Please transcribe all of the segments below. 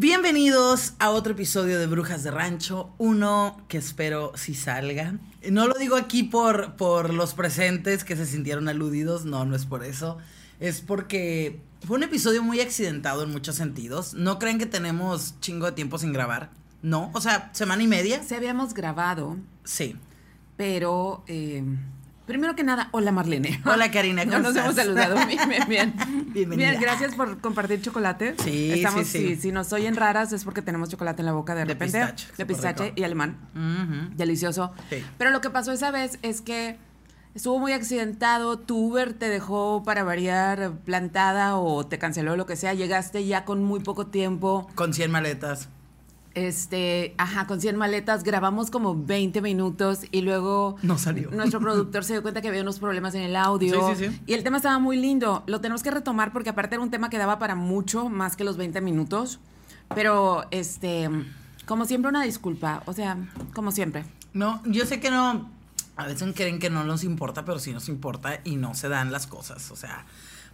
Bienvenidos a otro episodio de Brujas de Rancho, uno que espero si salga. No lo digo aquí por, por los presentes que se sintieron aludidos, no, no es por eso. Es porque fue un episodio muy accidentado en muchos sentidos. No creen que tenemos chingo de tiempo sin grabar. No, o sea, semana y media. Se habíamos grabado, Sí. pero eh, primero que nada, hola Marlene. Hola, Karina, No ¿cómo nos hemos saludado. Bien, bien, bien. Bienvenida. Bien, gracias por compartir chocolate. Sí, Estamos, sí, sí. Si, si nos oyen raras es porque tenemos chocolate en la boca de De repente. pistache, De pistache rico. y alemán. Delicioso. Sí. Pero lo que pasó esa vez es que estuvo muy accidentado. Tu Uber te dejó para variar plantada o te canceló lo que sea. Llegaste ya con muy poco tiempo. Con 100 maletas. Este, ajá, con 100 maletas, grabamos como 20 minutos y luego No salió. nuestro productor se dio cuenta que había unos problemas en el audio. Sí, sí, sí. Y el tema estaba muy lindo. Lo tenemos que retomar porque aparte era un tema que daba para mucho más que los 20 minutos. Pero, este, como siempre, una disculpa. O sea, como siempre. No, yo sé que no. A veces creen que no nos importa, pero sí nos importa y no se dan las cosas. O sea,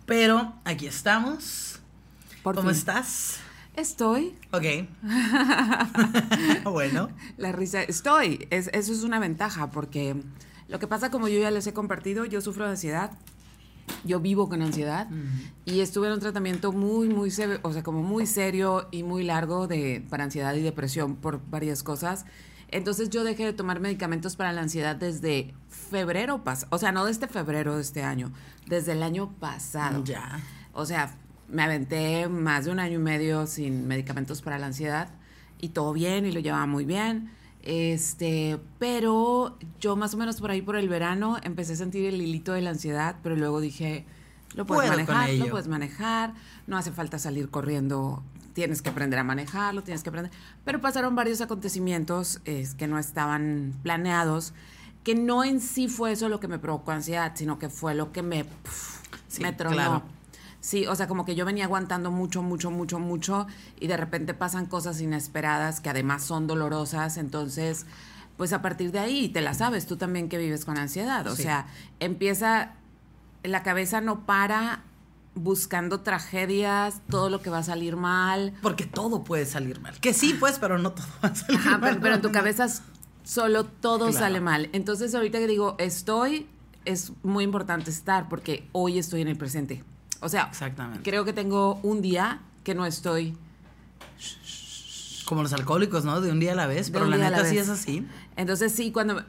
pero aquí estamos. Por ¿Cómo fin. estás? Estoy. Ok. bueno. La risa, estoy. Es, eso es una ventaja porque lo que pasa, como yo ya les he compartido, yo sufro de ansiedad. Yo vivo con ansiedad y estuve en un tratamiento muy, muy o sea, como muy serio y muy largo de, para ansiedad y depresión por varias cosas. Entonces yo dejé de tomar medicamentos para la ansiedad desde febrero pasado, o sea, no desde febrero de este año, desde el año pasado. Ya. O sea, me aventé más de un año y medio sin medicamentos para la ansiedad y todo bien y lo llevaba muy bien. Este, pero yo más o menos por ahí por el verano empecé a sentir el hilito de la ansiedad, pero luego dije, lo puedes Puedo manejar, lo puedes manejar, no hace falta salir corriendo, tienes que aprender a manejarlo, tienes que aprender. Pero pasaron varios acontecimientos que no estaban planeados, que no en sí fue eso lo que me provocó ansiedad, sino que fue lo que me, pf, Sí, me tronó. claro. Sí, o sea, como que yo venía aguantando mucho, mucho, mucho, mucho y de repente pasan cosas inesperadas que además son dolorosas, entonces, pues a partir de ahí, te la sabes, tú también que vives con ansiedad, o Sí. sea, empieza, la cabeza no para buscando tragedias, todo lo que va a salir mal, Porque todo puede salir mal. Que sí, pues, pero no todo va a salir Ajá, mal. pero, pero en tu cabeza solo todo Claro. sale mal. Entonces ahorita que digo estoy, es muy importante estar porque hoy estoy en el presente. O sea, Exactamente. creo que tengo un día que no estoy. Como los alcohólicos, ¿no? De un día a la vez. De pero la día a la neta sí es así. Entonces sí, cuando...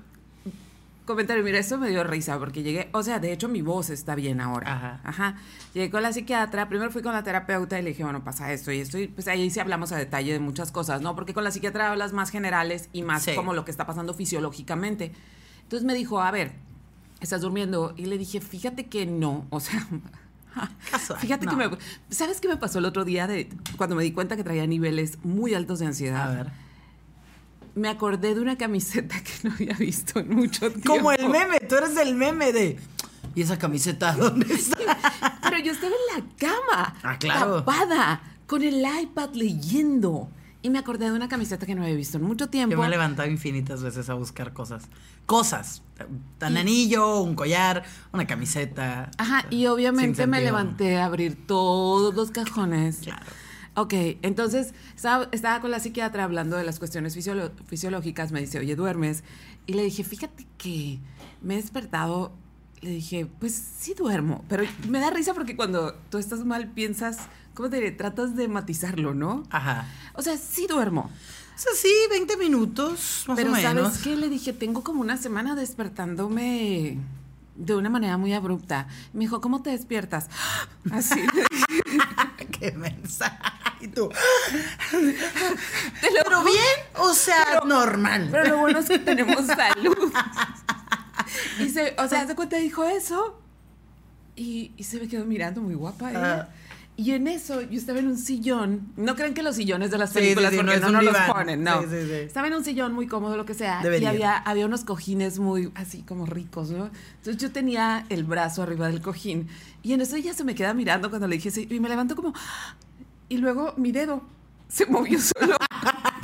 Comentario, mira, esto me dio risa porque llegué, o sea, de hecho mi voz está bien ahora. Ajá. Ajá. Llegué con la psiquiatra, primero fui con la terapeuta y le dije, bueno, pasa esto y esto, y pues ahí sí hablamos a detalle de muchas cosas, ¿no? Porque con la psiquiatra hablas más generales y más Sí. como lo que está pasando fisiológicamente. Entonces me dijo, a ver, ¿estás durmiendo? Y le dije, fíjate que no, o sea... Casual, Fíjate que me... ¿Sabes qué me pasó el otro día de cuando me di cuenta que traía niveles muy altos de ansiedad? A ver. Me acordé de una camiseta que no había visto en mucho tiempo. Como el meme, tú eres el meme de. ¿Y esa camiseta dónde está? Pero yo estaba en la cama, Ah, claro. tapada, con el iPad leyendo. Y me acordé de una camiseta que no había visto en mucho tiempo. Yo me he levantado infinitas veces a buscar cosas. Cosas. Un anillo, un collar, una camiseta. Ajá, y obviamente me levanté a abrir todos los cajones. Claro. Ok, entonces estaba, estaba con la psiquiatra hablando de las cuestiones fisiolo- fisiológicas, me dice, oye, ¿duermes? Y le dije, fíjate que me he despertado, le dije, pues sí duermo, pero me da risa porque cuando tú estás mal piensas, ¿cómo te diré? Tratas de matizarlo, ¿no? Ajá. O sea, sí duermo. O sea, sí, 20 minutos, más Pero o menos. ¿sabes qué? Le dije, tengo como una semana despertándome de una manera muy abrupta. Me dijo, ¿cómo te despiertas? Así. Qué mensaje. Y tú. Te lo Pero bien, o sea, normal. Pero lo bueno es que tenemos salud. Y se, o sea, se cuenta dijo eso y, y se me quedó mirando muy guapa ella. Ah. Y en eso yo estaba en un sillón. No crean que los sillones de las Sí, películas sí, sí, porque no no, un los ponen, no. Sí, sí, sí. Estaba en un sillón muy cómodo, lo que sea. Debería. Y había, había unos cojines muy así como ricos, ¿no? Entonces yo tenía el brazo arriba del cojín. Y en eso ella se me queda mirando cuando le dije sí, y me levanto como. Y luego mi dedo se movió solo.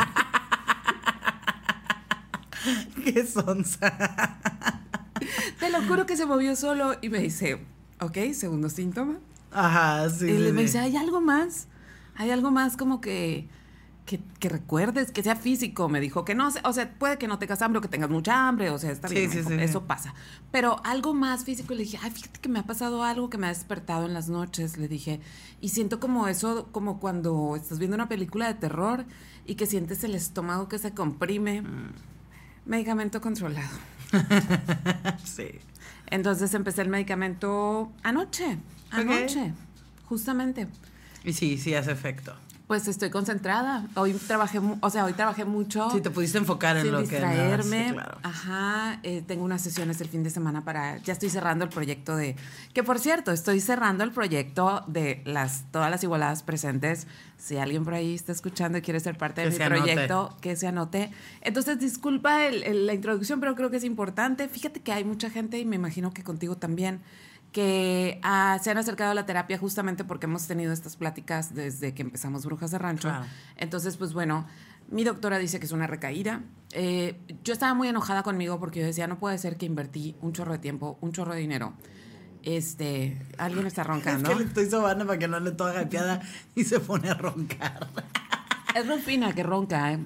Qué sonsa. Te lo juro que se movió solo y me dice, ok, segundo síntoma. Ajá, sí. y sí, le- me sí. dice, ¿hay algo más? ¿Hay algo más como que que, recuerdes, que sea físico. Me dijo que no, o sea, puede que no tengas hambre o que tengas mucha hambre, o sea, está bien, eso pasa. Pero algo más físico, le dije, ay, fíjate que me ha pasado algo que me ha despertado en las noches, le dije, y siento como eso, como cuando estás viendo una película de terror y que sientes el estómago que se comprime. Mm. Medicamento controlado. sí. Entonces empecé el medicamento anoche, anoche, justamente. Y sí, sí hace efecto. Pues estoy concentrada. Hoy trabajé, o sea, hoy trabajé mucho. Sí, te pudiste enfocar en lo distraerme. que sí, claro. Ajá, eh, tengo unas sesiones el fin de semana para, ya estoy cerrando el proyecto de, que por cierto, estoy cerrando el proyecto de las, todas las igualadas presentes. Si alguien por ahí está escuchando y quiere ser parte de mi proyecto, que se anote. Entonces, disculpa la introducción, pero creo que es importante. Fíjate que hay mucha gente y me imagino que contigo también que ah, se han acercado a la terapia justamente porque hemos tenido estas pláticas desde que empezamos Brujas de Rancho. Entonces, pues bueno, mi doctora dice que es una recaída. Eh, yo estaba muy enojada conmigo porque yo decía, no puede ser que invertí un chorro de tiempo, un chorro de dinero. Este, alguien está roncando. Es que le estoy sobando para que no le toque piada y se pone a roncar. Es Rufina que ronca, ¿eh?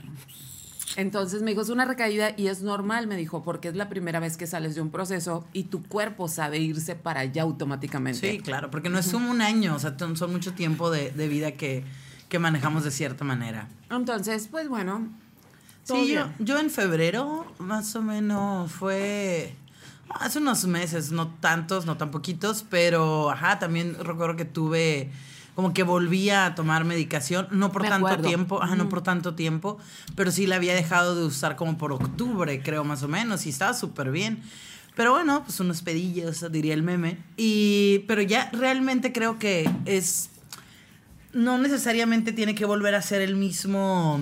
Entonces me dijo, es una recaída y es normal, me dijo, porque es la primera vez que sales de un proceso y tu cuerpo sabe irse para allá automáticamente. Sí, claro, porque no es un año, o sea, son mucho tiempo de, vida que, manejamos de cierta manera. Entonces, pues bueno. Sí, yo, yo en febrero, más o menos, fue hace unos meses, no tantos, no tan poquitos, pero ajá, también recuerdo que tuve como que volvía a tomar medicación, no por tanto tiempo, ajá, no por tanto tiempo, pero sí la había dejado de usar como por octubre, creo más o menos, y estaba súper bien. Pero bueno, pues unos pedillos, diría el meme. Y, pero ya realmente creo que es, no necesariamente tiene que volver a ser el mismo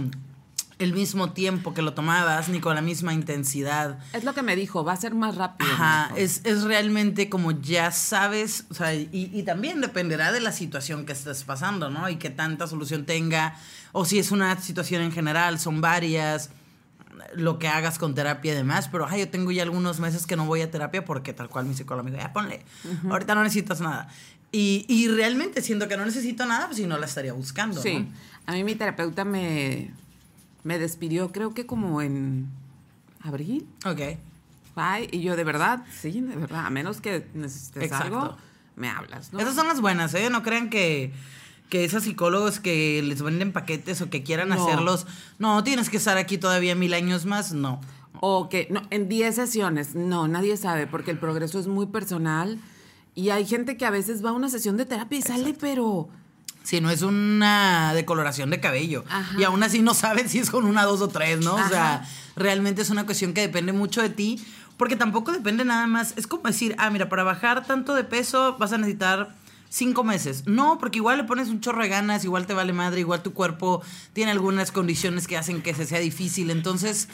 el mismo tiempo que lo tomabas, ni con la misma intensidad. Es lo que me dijo, va a ser más rápido. Ajá, es, es, realmente como ya sabes, o sea, y, y, también dependerá de la situación que estés pasando, ¿no? Y qué tanta solución tenga, o si es una situación en general, son varias, lo que hagas con terapia y demás, pero ay, yo tengo ya algunos meses que no voy a terapia porque tal cual mi psicólogo me dijo, ya ponle, ahorita no necesitas nada. Y, y, realmente siento que no necesito nada, pues si no la estaría buscando. Sí, a mí mi terapeuta me me despidió creo que como en abril. Ok. Ay, y yo de verdad, sí, de verdad, a menos que necesites algo, me hablas, ¿no? Esas son las buenas, ¿eh? No crean que, que esos psicólogos que les venden paquetes o que quieran hacerlos, no, tienes que estar aquí todavía mil años más, no. O que, no, en 10 sesiones, no, nadie sabe, porque el progreso es muy personal y hay gente que a veces va a una sesión de terapia y sale, pero si no es una decoloración de cabello. Y aún así no sabes si es con una, dos o tres, ¿no? O sea, realmente es una cuestión que depende mucho de ti, porque tampoco depende nada más. Es como decir, ah, mira, para bajar tanto de peso vas a necesitar cinco meses. No, porque igual le pones un chorro de ganas, igual te vale madre, igual tu cuerpo tiene algunas condiciones que hacen que se sea difícil. Entonces,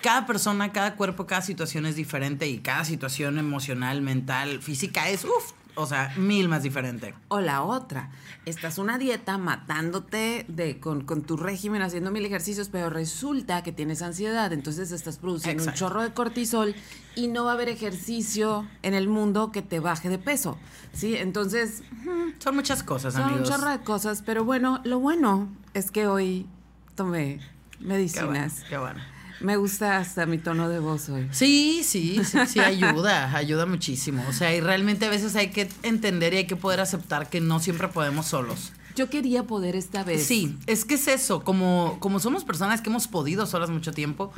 cada persona, cada cuerpo, cada situación es diferente y cada situación emocional, mental, física es, uff, o sea, mil más diferente. O la otra, estás una dieta matándote de, con, tu régimen, haciendo mil ejercicios, pero resulta que tienes ansiedad, entonces estás produciendo un chorro de cortisol y no va a haber ejercicio en el mundo que te baje de peso. ¿Sí? Entonces... Son muchas cosas, amigos. Son un chorro de cosas, pero bueno, lo bueno es que hoy tomé medicinas. qué bueno. Me gusta hasta mi tono de voz hoy. Sí, sí, sí, sí, ayuda, ayuda muchísimo. O sea, y realmente a veces hay que entender y hay que poder aceptar que no siempre podemos solos. Yo quería poder esta vez. Sí, es que es eso, como, como somos personas que hemos podido solas mucho tiempo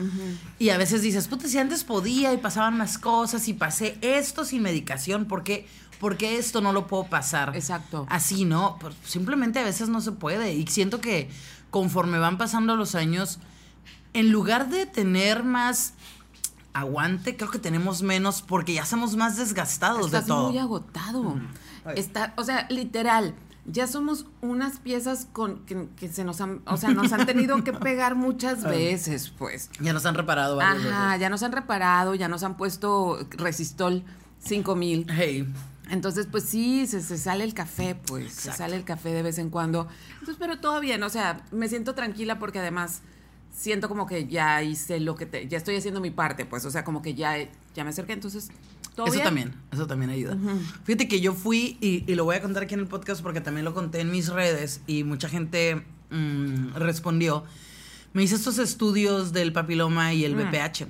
y a veces dices, puta, si antes podía y pasaban más cosas y pasé esto sin medicación, ¿por qué, porque esto no lo puedo pasar? Exacto. Así, ¿no? Pues simplemente a veces no se puede y siento que conforme van pasando los años en lugar de tener más aguante, creo que tenemos menos porque ya somos más desgastados de todo. muy agotado. Está, o sea, literal, ya somos unas piezas con que, se nos han, o sea, nos han tenido que pegar muchas veces, pues. Ya nos han reparado Ajá, ya nos han reparado, ya nos han puesto resistol 5000. Hey. Entonces, pues sí, se, sale el café, pues, se sale el café de vez en cuando. Entonces, pero todo bien, o sea, me siento tranquila porque además siento como que ya hice lo que te, ya estoy haciendo mi parte, pues, o sea, como que ya, ya me acerqué, entonces, ¿todo Eso también, eso también ayuda. Fíjate que yo fui, y, lo voy a contar aquí en el podcast porque también lo conté en mis redes y mucha gente mm, respondió. me hice estos estudios del papiloma y el Mm, BPH.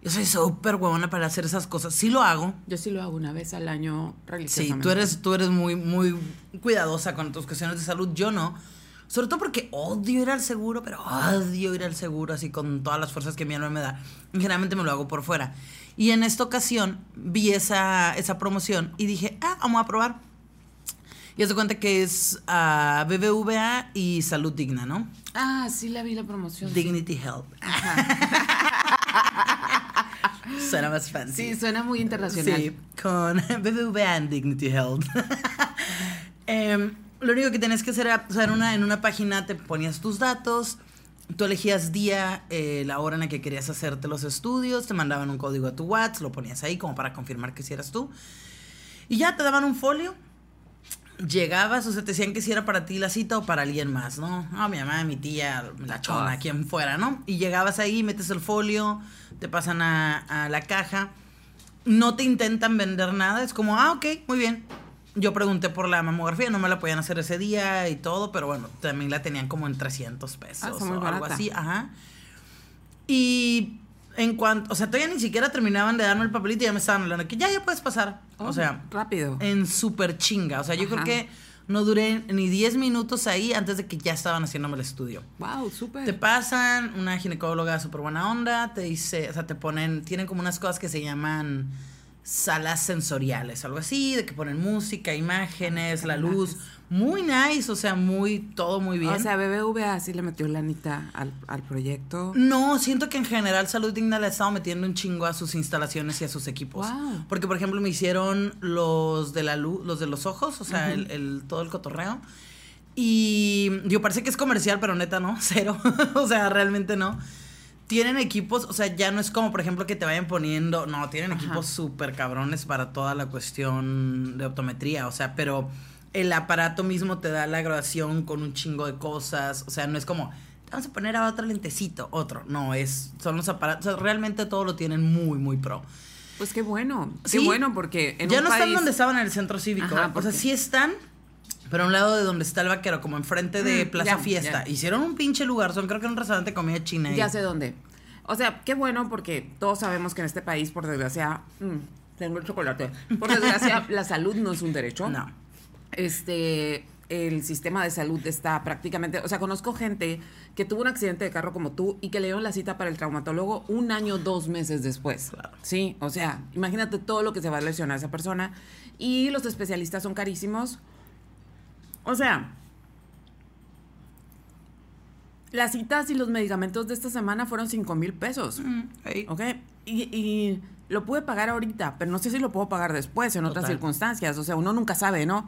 Yo soy súper huevona para hacer esas cosas. Sí lo hago. Yo sí lo hago una vez al año Sí, religiosamente. tú eres, tú eres muy, muy cuidadosa con tus cuestiones de salud. Yo no. Sobre todo porque odio ir al seguro, pero odio ir al seguro así con todas las fuerzas que mi alma me da. Generalmente me lo hago por fuera. Y en esta ocasión vi esa, esa promoción y dije, ah, vamos a probar. Y de cuenta que es ah, BBVA y Salud Digna, ¿no? Ah, sí la vi la promoción. Dignity Health. Suena más fancy. Sí, suena muy internacional. Sí, con BBVA and Dignity Health. lo único que tenías que hacer era, o sea, en una, en una página te ponías tus datos, tú elegías día, eh, la hora en la que querías hacerte los estudios, te mandaban un código a tu WhatsApp, lo ponías ahí como para confirmar que hicieras tú. Y ya te daban un folio. Llegabas, o sea, te decían que si era para ti la cita o para alguien más, ¿no? Ah, mi mamá, mi tía, la chona, quien fuera, ¿no? Y llegabas ahí, metes el folio, te pasan a, a la caja. No te intentan vender nada, es como, ah, ok, muy bien. Yo pregunté por la mamografía, no me la podían hacer ese día y todo, pero bueno, también la tenían como en 300 pesos Ah, o algo barata. así, ajá. Y en cuanto, o sea, todavía ni siquiera terminaban de darme el papelito y ya me estaban hablando que ya, ya puedes pasar. Oh, o sea, rápido. en súper chinga. O sea, yo creo que no duré ni 10 minutos ahí antes de que ya estaban haciéndome el estudio. Wow, súper. Te pasan, una ginecóloga súper buena onda, te dice, o sea, te ponen, tienen como unas cosas que se llaman salas sensoriales, algo así, de que ponen música, imágenes, la luz. Muy nice, o sea, muy, todo muy bien. O sea, BBVA sí le metió lanita al, al proyecto. No, siento que en general Salud Digna le ha estado metiendo un chingo a sus instalaciones y a sus equipos. Wow. Porque, por ejemplo, me hicieron los de la luz, los de los ojos, o sea, el, el- todo el cotorreo. Y yo parece que es comercial, pero neta no, cero. o sea, realmente no. Tienen equipos, o sea, ya no es como, por ejemplo, que te vayan poniendo, no, tienen Ajá. equipos súper cabrones para toda la cuestión de optometría, o sea, pero el aparato mismo te da la graduación con un chingo de cosas, o sea, no es como, vamos a poner a otro lentecito, otro, no, es, son los aparatos, o sea, realmente todo lo tienen muy, muy pro. Pues qué bueno. Qué bueno, porque en ya un no están donde estaban en el centro cívico, Ajá, ¿eh? o sea, sí están, pero a un lado de donde está el vaquero, como enfrente de Mm, Plaza ya, Fiesta. ya. Hicieron un pinche lugar, son creo que un restaurante de comida china. ahí. Ya sé dónde. O sea, qué bueno porque todos sabemos que en este país, por desgracia, mm, tengo el chocolate. Por desgracia, la salud no es un derecho. No. Este, el sistema de salud está prácticamente, o sea, conozco gente que tuvo un accidente de carro como tú y que le dieron la cita para el traumatólogo un año, dos meses después. Claro. Sí, o sea, imagínate todo lo que se va a lesionar esa persona y los especialistas son carísimos. O sea, las citas y los medicamentos de esta semana fueron 5 mil pesos. Mm. ¿Ok? Y, y lo pude pagar ahorita, pero no sé si lo puedo pagar después, en otras circunstancias. O sea, uno nunca sabe, ¿no?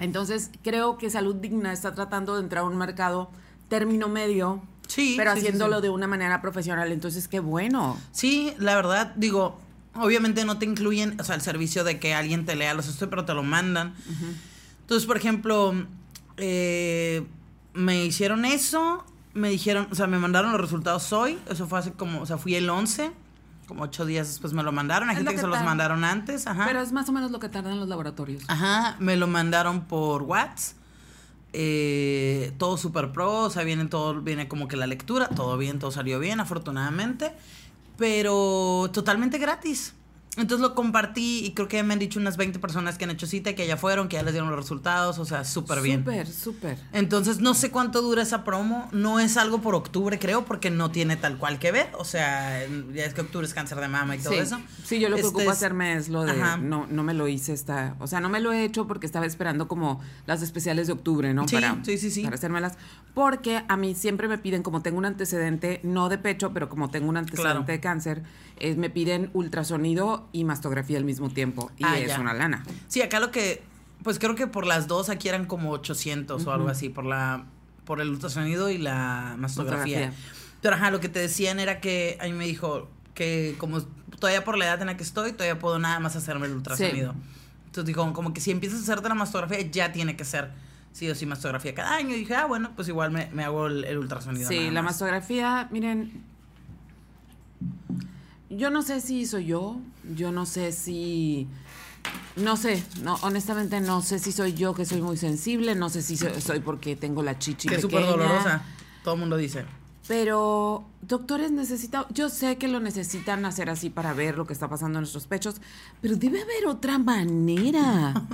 Entonces, creo que Salud Digna está tratando de entrar a un mercado término medio, Sí, pero sí, haciéndolo sí. de una manera profesional. Entonces, qué bueno. Sí, la verdad, digo, obviamente no te incluyen, o sea, el servicio de que alguien te lea los estudios, pero te lo mandan. Entonces, por ejemplo, eh, me hicieron eso, me dijeron, o sea, me mandaron los resultados hoy, eso fue hace como, o sea, fui el 11, como ocho días después me lo mandaron, hay Es gente que, que se los mandaron antes, ajá. Pero es más o menos lo que tardan los laboratorios. Ajá, me lo mandaron por WhatsApp. eh, todo super pro, o sea, viene todo, viene como que la lectura, todo bien, todo salió bien, afortunadamente, pero totalmente gratis. Entonces lo compartí y creo que me han dicho unas 20 personas que han hecho cita, que ya fueron, que ya les dieron los resultados, o sea, súper bien. Súper, súper. Entonces no sé cuánto dura esa promo, no es algo por octubre creo, porque no tiene tal cual que ver, o sea, ya es que octubre es cáncer de mama y todo sí. eso. Sí, yo lo que Este ocupo es- hacerme es lo de Ajá. no no me lo hice esta, o sea, no me lo he hecho porque estaba esperando como las especiales de octubre, ¿no? Sí, para sí, sí, sí. para hacérmelas, porque a mí siempre me piden como tengo un antecedente no de pecho, pero como tengo un antecedente Claro. de cáncer, eh, me piden ultrasonido y mastografía al mismo tiempo y Ah, es ya. una lana. Sí, acá lo que, pues creo que por las dos aquí eran como 800 o algo así, por la, por el ultrasonido y la mastografía. Mastografía. Pero ajá, lo que te decían era que a mí me dijo que como todavía por la edad en la que estoy, todavía puedo nada más hacerme el ultrasonido. Entonces dijo, como que si empiezas a hacerte la mastografía, ya tiene que ser sí o sí mastografía cada año. Y dije, ah, bueno, pues igual me, me hago el, el ultrasonido. Sí, la mastografía, miren, yo no sé si soy yo, yo no sé si, no sé, no, honestamente no sé si soy yo que soy muy sensible, no sé si soy, soy porque tengo la chichi Que es súper dolorosa. Todo el mundo dice. Pero doctores necesitan, yo sé que lo necesitan hacer así para ver lo que está pasando en nuestros pechos, pero debe haber otra manera.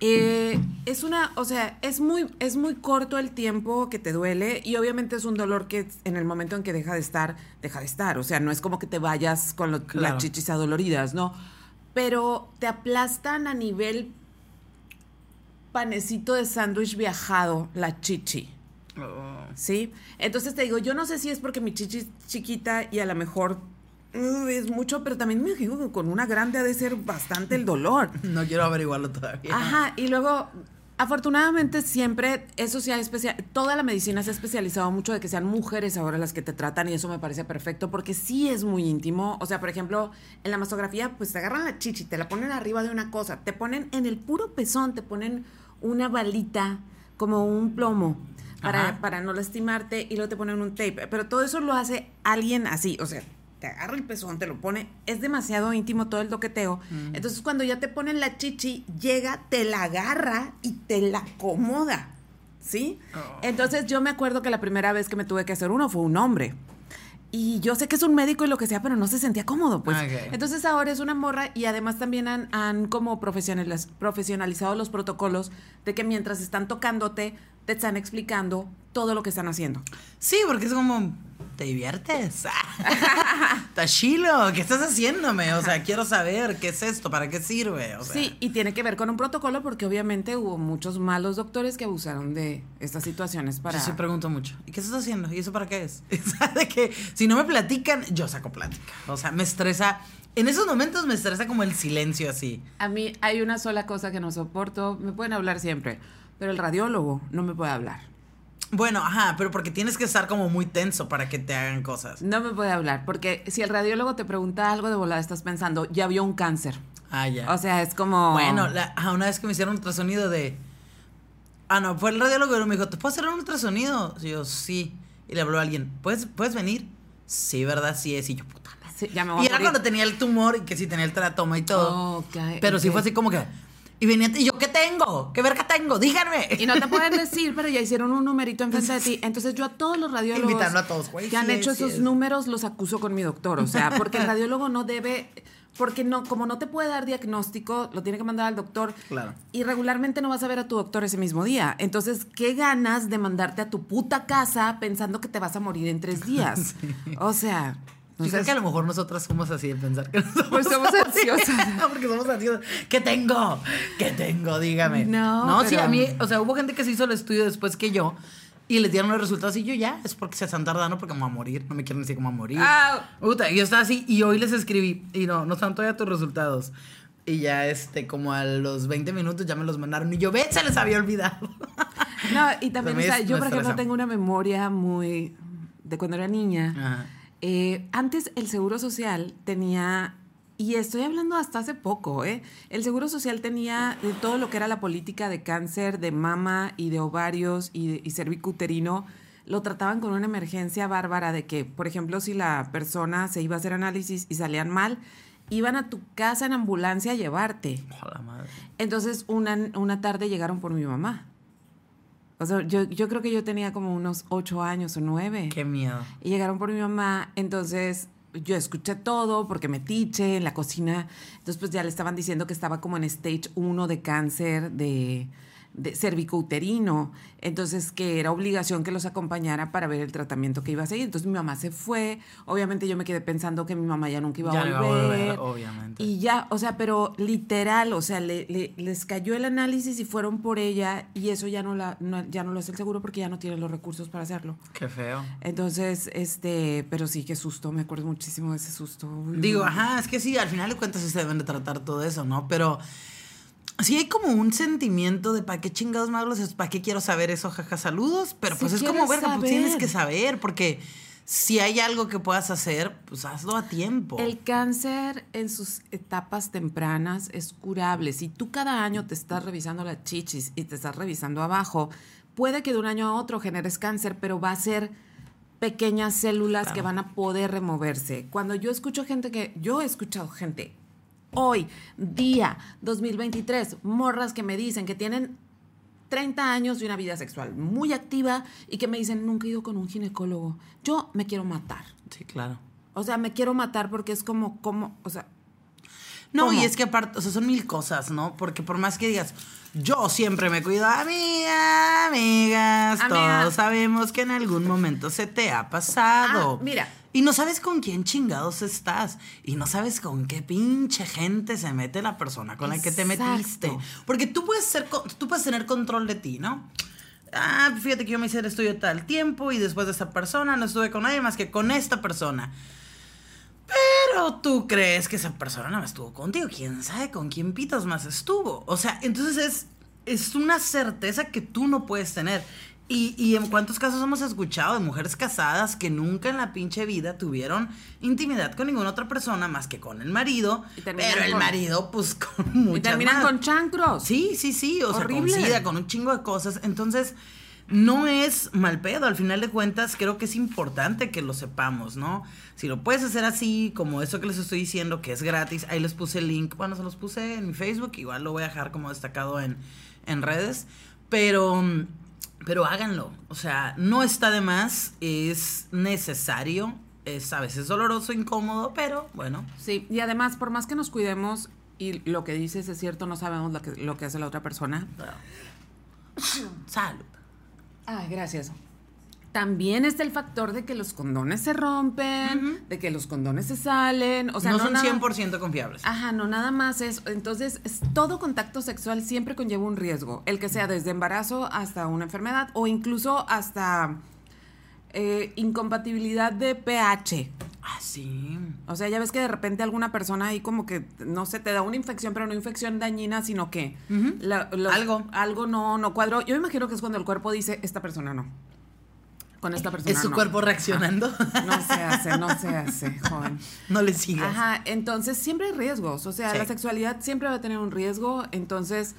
Eh, es una, o sea, es muy, es muy corto el tiempo que te duele y obviamente es un dolor que en el momento en que deja de estar, deja de estar. O sea, no es como que te vayas con lo- Claro. las chichis adoloridas, ¿no? Pero te aplastan a nivel panecito de sándwich viajado la chichi. Oh. ¿Sí? Entonces te digo, yo no sé si es porque mi chichi es chiquita y a lo mejor uh, es mucho, pero también me que con una grande ha de ser bastante el dolor. No quiero averiguarlo todavía. Ajá, y luego, afortunadamente siempre, eso se ha especial, toda la medicina se ha especializado mucho de que sean mujeres ahora las que te tratan y eso me parece perfecto porque sí es muy íntimo. O sea, por ejemplo, en la mastografía, pues te agarran la chichi, te la ponen arriba de una cosa, te ponen en el puro pezón, te ponen una balita como un plomo. Para, para no lastimarte y luego te ponen un tape. Pero todo eso lo hace alguien así. O sea, te agarra el pezón, te lo pone. Es demasiado íntimo todo el toqueteo. Entonces, cuando ya te ponen la chichi, llega, te la agarra y te la acomoda. ¿Sí? Oh. Entonces, yo me acuerdo que la primera vez que me tuve que hacer uno fue un hombre. Y yo sé que es un médico y lo que sea, pero no se sentía cómodo, pues. Entonces ahora es una morra y además también han, han como profesionaliz- profesionalizado los protocolos de que mientras están tocándote, te están explicando todo lo que están haciendo. Sí, porque es como, ¿te diviertes? Está chilo, ¿qué estás haciéndome? O sea, quiero saber qué es esto, para qué sirve. O sea, Sí, y tiene que ver con un protocolo porque obviamente hubo muchos malos doctores que abusaron de estas situaciones para... Yo sí pregunto mucho, ¿y qué estás haciendo? ¿Y eso para qué es? De que si no me platican, yo saco plática. O sea, me estresa, en esos momentos me estresa como el silencio así. A mí hay una sola cosa que no soporto, me pueden hablar siempre, pero el radiólogo no me puede hablar. Bueno, ajá, pero porque tienes que estar como muy tenso para que te hagan cosas. No me puede hablar, porque si el radiólogo te pregunta algo de volada, estás pensando, ya vio un cáncer. Ah, ya. O sea, es como... Bueno, la- una vez que me hicieron un ultrasonido de. Ah, no, fue el radiólogo y me dijo, ¿te puedo hacer un ultrasonido? Y yo, sí. Y le habló a alguien, ¿puedes, ¿puedes venir? Sí, ¿verdad? Sí es. Y yo, puta madre. Sí, ya me voy Y a era morir. cuando tenía el tumor y que sí tenía el teratoma y todo. Pero sí ok. fue así como que. Y venía, y yo, ¿qué tengo? ¿Qué verga tengo? Díganme. Y no te pueden decir, pero ya hicieron un numerito enfrente de ti. Entonces yo a todos los radiólogos Invitando a todos, güey, que han hecho sí esos es. números los acuso con mi doctor. O sea, porque el radiólogo no debe... Porque no, como no te puede dar diagnóstico, lo tiene que mandar al doctor. Claro. Y regularmente no vas a ver a tu doctor ese mismo día. Entonces, ¿qué ganas de mandarte a tu puta casa pensando que te vas a morir en tres días? O sea, Yo creo entonces, que a lo mejor nosotras somos así de pensar que no somos, Pues somos ansiosas. Porque somos ansiosas. ¿Qué tengo? ¿Qué tengo? Dígame. No, No, sí, pero- a mí, o sea, hubo gente que se hizo el estudio después que yo y les dieron los resultados y yo ya, es porque se están tardando porque me voy a morir, no me quieren decir cómo a morir. Ah. Puta, y yo estaba así y hoy les escribí y no, no están todavía tus resultados. Y ya, este, como a los 20 minutos ya me los mandaron y yo, ve, se les había olvidado. No, y también, o sea, yo por ejemplo tengo una memoria muy de cuando era niña. Ajá. Eh, antes el Seguro Social tenía, y estoy hablando hasta hace poco, ¿eh? El Seguro Social tenía de todo lo que era la política de cáncer de mama y de ovarios y, de- y cervicuterino, lo trataban con una emergencia bárbara de que, por ejemplo, si la persona se iba a hacer análisis y salían mal, iban a tu casa en ambulancia a llevarte. Entonces, una, una tarde llegaron por mi mamá. O sea, yo, yo creo que yo tenía como unos ocho años o nueve. Qué miedo. Y llegaron por mi mamá, entonces yo escuché todo porque me tiche en la cocina. Entonces, pues ya le estaban diciendo que estaba como en stage 1 de cáncer de, de cervicouterino. Entonces, que era obligación que los acompañara para ver el tratamiento que iba a seguir. Entonces, mi mamá se fue. Obviamente, yo me quedé pensando que mi mamá ya nunca iba a volver. iba a volver, obviamente. Y ya, o sea, pero literal, o sea, le- le- les cayó el análisis y fueron por ella y eso ya no, la, no- ya no lo hace el seguro porque ya no tiene los recursos para hacerlo. Qué feo. Entonces, este, pero sí, qué susto, me acuerdo muchísimo de ese susto. Uy, Digo, ajá, es que sí, al final de cuentas sí se deben de tratar todo eso, ¿no? Pero sí hay como un sentimiento de para qué chingados me hablas, para qué quiero saber eso, jaja, saludos, pero Si pues es como, verga, pues tienes que saber, porque si hay algo que puedas hacer, pues hazlo a tiempo. El cáncer en sus etapas tempranas es curable. Si tú cada año te estás revisando las chichis y te estás revisando abajo, puede que de un año a otro generes cáncer, pero va a ser pequeñas células que van a poder removerse. Cuando yo escucho gente que, yo he escuchado gente hoy, día 2023, morras que me dicen que tienen 30 años de una vida sexual muy activa y que me dicen, nunca he ido con un ginecólogo. Yo me quiero matar. Sí, claro. O sea, me quiero matar porque es como, como, o sea, No, ¿Cómo? y es que aparte, o sea, son mil cosas, ¿no? Porque por más que digas, yo siempre me cuido, amiga, amigas, Amiga. todos sabemos que en algún momento se te ha pasado. Ah, mira. Y no sabes con quién chingados estás. Y no sabes con qué pinche gente se mete la persona con la que te metiste. Porque tú puedes, ser, tú puedes tener control de ti, ¿no? Ah, fíjate que yo me hice el estudio tal tiempo y después de esta persona no estuve con nadie más que con esta persona. Pero tú crees que esa persona no estuvo contigo. ¿Quién sabe con quién pitas más estuvo? O sea, entonces es, es una certeza que tú no puedes tener. Y, y en cuántos casos hemos escuchado de mujeres casadas que nunca en la pinche vida tuvieron intimidad con ninguna otra persona más que con el marido. Pero el con- marido, pues con muchas y terminan más. con chancros. Sí, sí, sí, o Horrible. sea, con sida, con un chingo de cosas. Entonces, no es mal pedo. Al final de cuentas, creo que es importante que lo sepamos, ¿no? Si lo puedes hacer así, como eso que les estoy diciendo, que es gratis, ahí les puse el link. Bueno, se los puse en mi Facebook, igual lo voy a dejar como destacado en, en redes. Pero, mm, pero háganlo. O sea, no está de más, es necesario. Es a veces doloroso, incómodo, pero bueno. Sí, y además, por más que nos cuidemos, y lo que dices es cierto, no sabemos lo que, lo que hace la otra persona. Salud. Ay, gracias. También está el factor de que los condones se rompen, de que los condones se salen, o sea, no, no, son nada- 100% confiables. Ajá, no, nada más es. Entonces, es- todo contacto sexual siempre conlleva un riesgo, el que sea desde embarazo hasta una enfermedad o incluso hasta eh, incompatibilidad de pH. Ah, sí. O sea, ya ves que de repente alguna persona ahí como que, no sé, te da una infección, pero no infección dañina, sino que Ujú. la- los- Algo. algo no, no cuadró. Yo me imagino que es cuando el cuerpo dice, esta persona no. Con esta persona Es su no. cuerpo reaccionando. No se hace, no se hace, joven. no le sigas. Ajá, entonces siempre hay riesgos, o sea, Sí. la sexualidad siempre va a tener un riesgo, entonces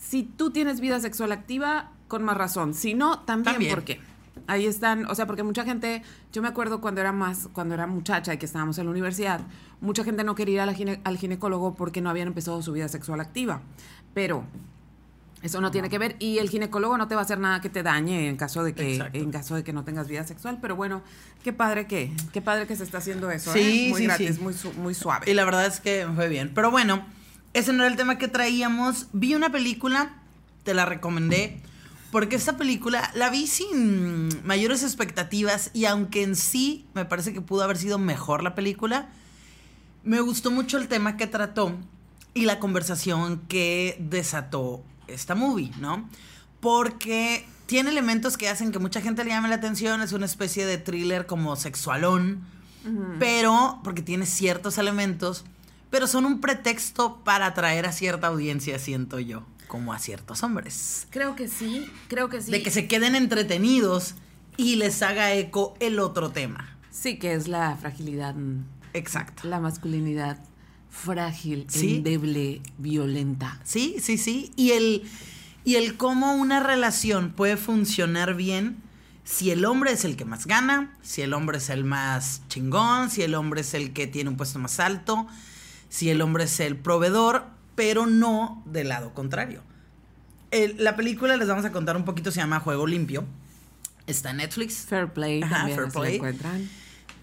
si tú tienes vida sexual activa, con más razón, si no, también, También. ¿por qué? Ahí están, o sea, porque mucha gente, yo me acuerdo cuando era más, cuando era muchacha y que estábamos en la universidad, mucha gente no quería ir a la gine- al ginecólogo porque no habían empezado su vida sexual activa, pero eso no tiene que ver y el ginecólogo no te va a hacer nada que te dañe en caso de que Exacto. en caso de que no tengas vida sexual, pero bueno, qué padre que qué padre que se está haciendo eso, Sí, ¿eh? muy sí, gratis, sí. muy su- muy suave. Y la verdad es que fue bien. Pero bueno, ese no era el tema que traíamos. Vi una película, te la recomendé, porque esta película la vi sin mayores expectativas y aunque en sí me parece que pudo haber sido mejor la película, me gustó mucho el tema que trató y la conversación que desató esta movie, ¿no? Porque tiene elementos que hacen que mucha gente le llame la atención, es una especie de thriller como sexualón, pero porque tiene ciertos elementos, pero son un pretexto para atraer a cierta audiencia, siento yo, como a ciertos hombres. Creo que sí, creo que sí. De que se queden entretenidos y les haga eco el otro tema. Sí, que es la fragilidad, mm, Exacto. la masculinidad frágil, Sí. endeble, violenta. Sí, sí, sí. Y el, y el cómo una relación puede funcionar bien si el hombre es el que más gana, si el hombre es el más chingón, si el hombre es el que tiene un puesto más alto, si el hombre es el proveedor, pero no del lado contrario. El- la película les vamos a contar un poquito, se llama Juego Limpio. Está en Netflix. Fair play Ajá, también fair play. encuentran.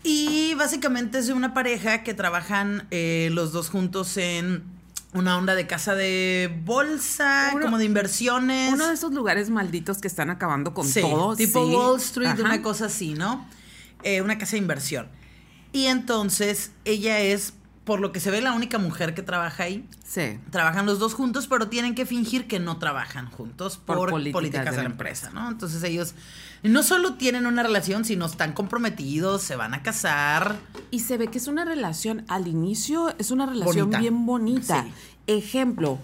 Y básicamente es de una pareja que trabajan eh, los dos juntos en una onda de casa de bolsa, Uno- como de inversiones. Uno de esos lugares malditos que están acabando con Sí, todo. tipo sí. Wall Street, Ajá. una cosa así, ¿no? Eh, una casa de inversión. Y entonces ella es, por lo que se ve, la única mujer que trabaja ahí. Sí. Trabajan los dos juntos, pero tienen que fingir que no trabajan juntos por, Por políticas, políticas de la empresa, ¿no? Entonces ellos no solo tienen una relación, sino están comprometidos, se van a casar. Y se ve que es una relación, al inicio es una relación Bonita. bien bonita. Sí. Ejemplo,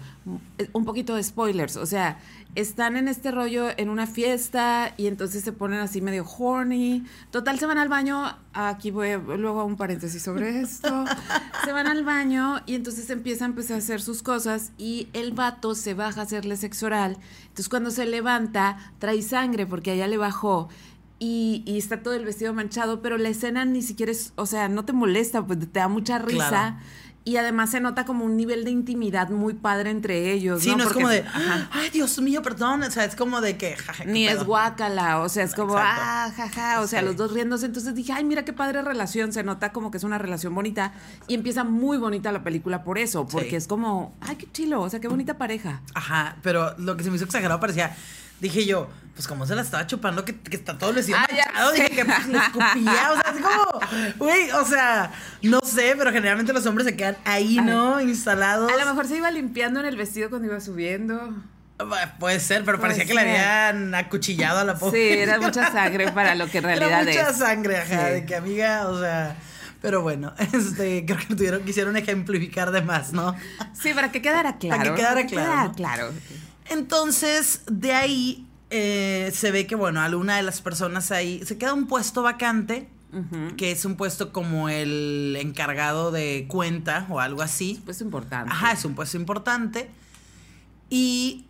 un poquito de spoilers, o sea, están en este rollo en una fiesta y entonces se ponen así medio horny. Total, se van al baño, aquí voy luego a un paréntesis sobre esto. se van al baño y entonces empiezan pues, a hacer sus cosas y el vato se baja a hacerle sexo oral. Entonces cuando se levanta, trae sangre porque allá le bajó y, y está todo el vestido manchado, pero la escena ni siquiera es, o sea, no te molesta, pues te da mucha risa. Claro. Y además se nota como un nivel de intimidad muy padre entre ellos. Sí, no, es Porque- como de, Ajá. ay, Dios mío, perdón. O sea, es como de que, jaja, Ni es pedo. guácala, o sea, es como, Exacto. ah, jaja, o sea, Sí. los dos riéndose. Entonces dije, ay, mira qué padre relación, se nota como que es una relación bonita. Y empieza muy bonita la película por eso, porque Sí. es como, ay, qué chilo, o sea, qué bonita pareja. Ajá, pero lo que se me hizo exagerado parecía, dije yo, pues como se la estaba chupando, que, que está todo vestido Ah, manchado, dije que pues, le escupía, o sea, así como, güey, o sea, no sé, pero generalmente los hombres se quedan ahí, ¿no? Instalados. A lo mejor se iba limpiando en el vestido cuando iba subiendo. Puede ser, pero Puede parecía que le habían acuchillado a la Sí, pobre. era mucha sangre para lo que en realidad Era mucha es. sangre, ajá, Sí. de que amiga, o sea, pero bueno, este, creo que tuvieron, quisieron ejemplificar de más, ¿no? Sí, para que quedara claro. Para que quedara claro, ¿no? claro. Entonces, de ahí eh, se ve que, bueno, alguna de las personas ahí se queda un puesto vacante, que es un puesto como el encargado de cuenta o algo así. Pues importante. Ajá, es un puesto importante. Y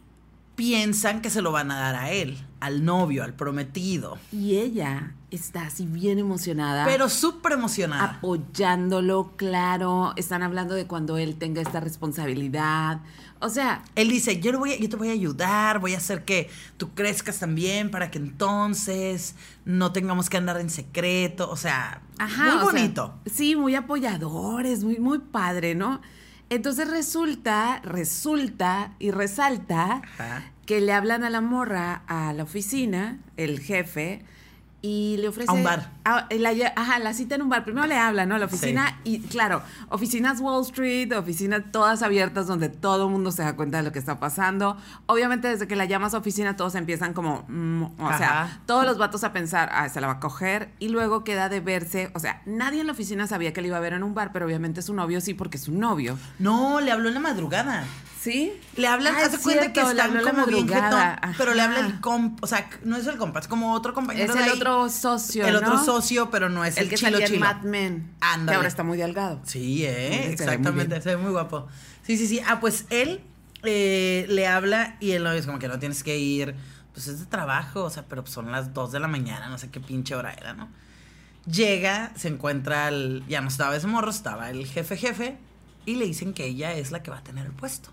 piensan que se lo van a dar a él, al novio, al prometido. Y ella está así bien emocionada. Pero súper emocionada. apoyándolo, claro. Están hablando de cuando él tenga esta responsabilidad. O sea, Él dice, yo, voy a- yo te voy a ayudar, voy a hacer que tú crezcas también para que entonces no tengamos que andar en secreto. O sea, ajá. muy sea, bonito. sí, muy apoyadores, muy, muy padre, ¿no? Entonces resulta, resulta y resalta Ajá. que le hablan a la morra a la oficina, el jefe, y le ofrece. A un bar. a- la, ajá, la cita en un bar. Primero le hablan, ¿no? La oficina, y claro, oficinas Wall Street, oficinas todas abiertas donde todo el mundo se da cuenta de lo que está pasando. Obviamente, desde que la llamas a oficina, todos empiezan como. mm, o sea, todos los vatos a pensar, ah, se la va a coger, y luego queda de verse. O sea, nadie en la oficina sabía que le iba a ver en un bar, pero obviamente su novio sí, porque es su novio. No, le habló en la madrugada. ¿Sí? Le hablan, Ah, hace cuenta que están la como bien jetón, pero le habla el comp, o sea, no es el compa, es como otro compañero Es de el ahí. otro socio, El otro socio, pero no es el, el que chilo salía en chilo. Mad Men. Ándale. Que ahora está muy delgado. Sí, eh, Se ve muy exactamente, se ve muy guapo. Sí, sí, sí. Ah, pues él eh, le habla y él es como que no tienes que ir, pues es de trabajo, o sea, pero son las 2 de la mañana, no sé qué pinche hora era, ¿no? Llega, se encuentra el, ya no estaba ese morro, estaba el jefe jefe y le dicen que ella es la que va a tener el puesto.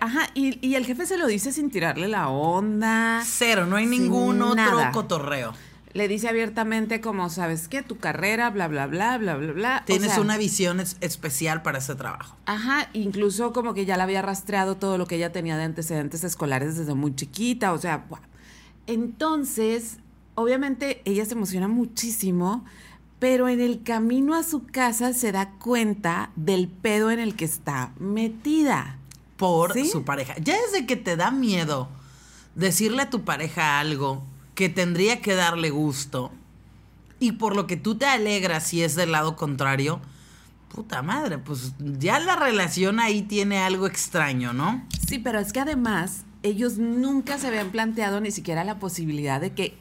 Ajá, y, y el jefe se lo dice sin tirarle la onda. Cero, no hay ningún otro nada. cotorreo. Le dice abiertamente como, ¿sabes qué? Tu carrera, bla, bla, bla, bla, bla, bla. O Tienes sea, una visión es- especial para ese trabajo. Ajá, incluso como que ya la había rastreado todo lo que ella tenía de antecedentes escolares desde muy chiquita, o sea, ¡guau! entonces, obviamente ella se emociona muchísimo, pero en el camino a su casa se da cuenta del pedo en el que está metida. Por ¿Sí? su pareja. Ya desde que te da miedo decirle a tu pareja algo que tendría que darle gusto y por lo que tú te alegras si es del lado contrario, puta madre, pues ya la relación ahí tiene algo extraño, ¿no? Sí, pero es que además ellos nunca se habían planteado ni siquiera la posibilidad de que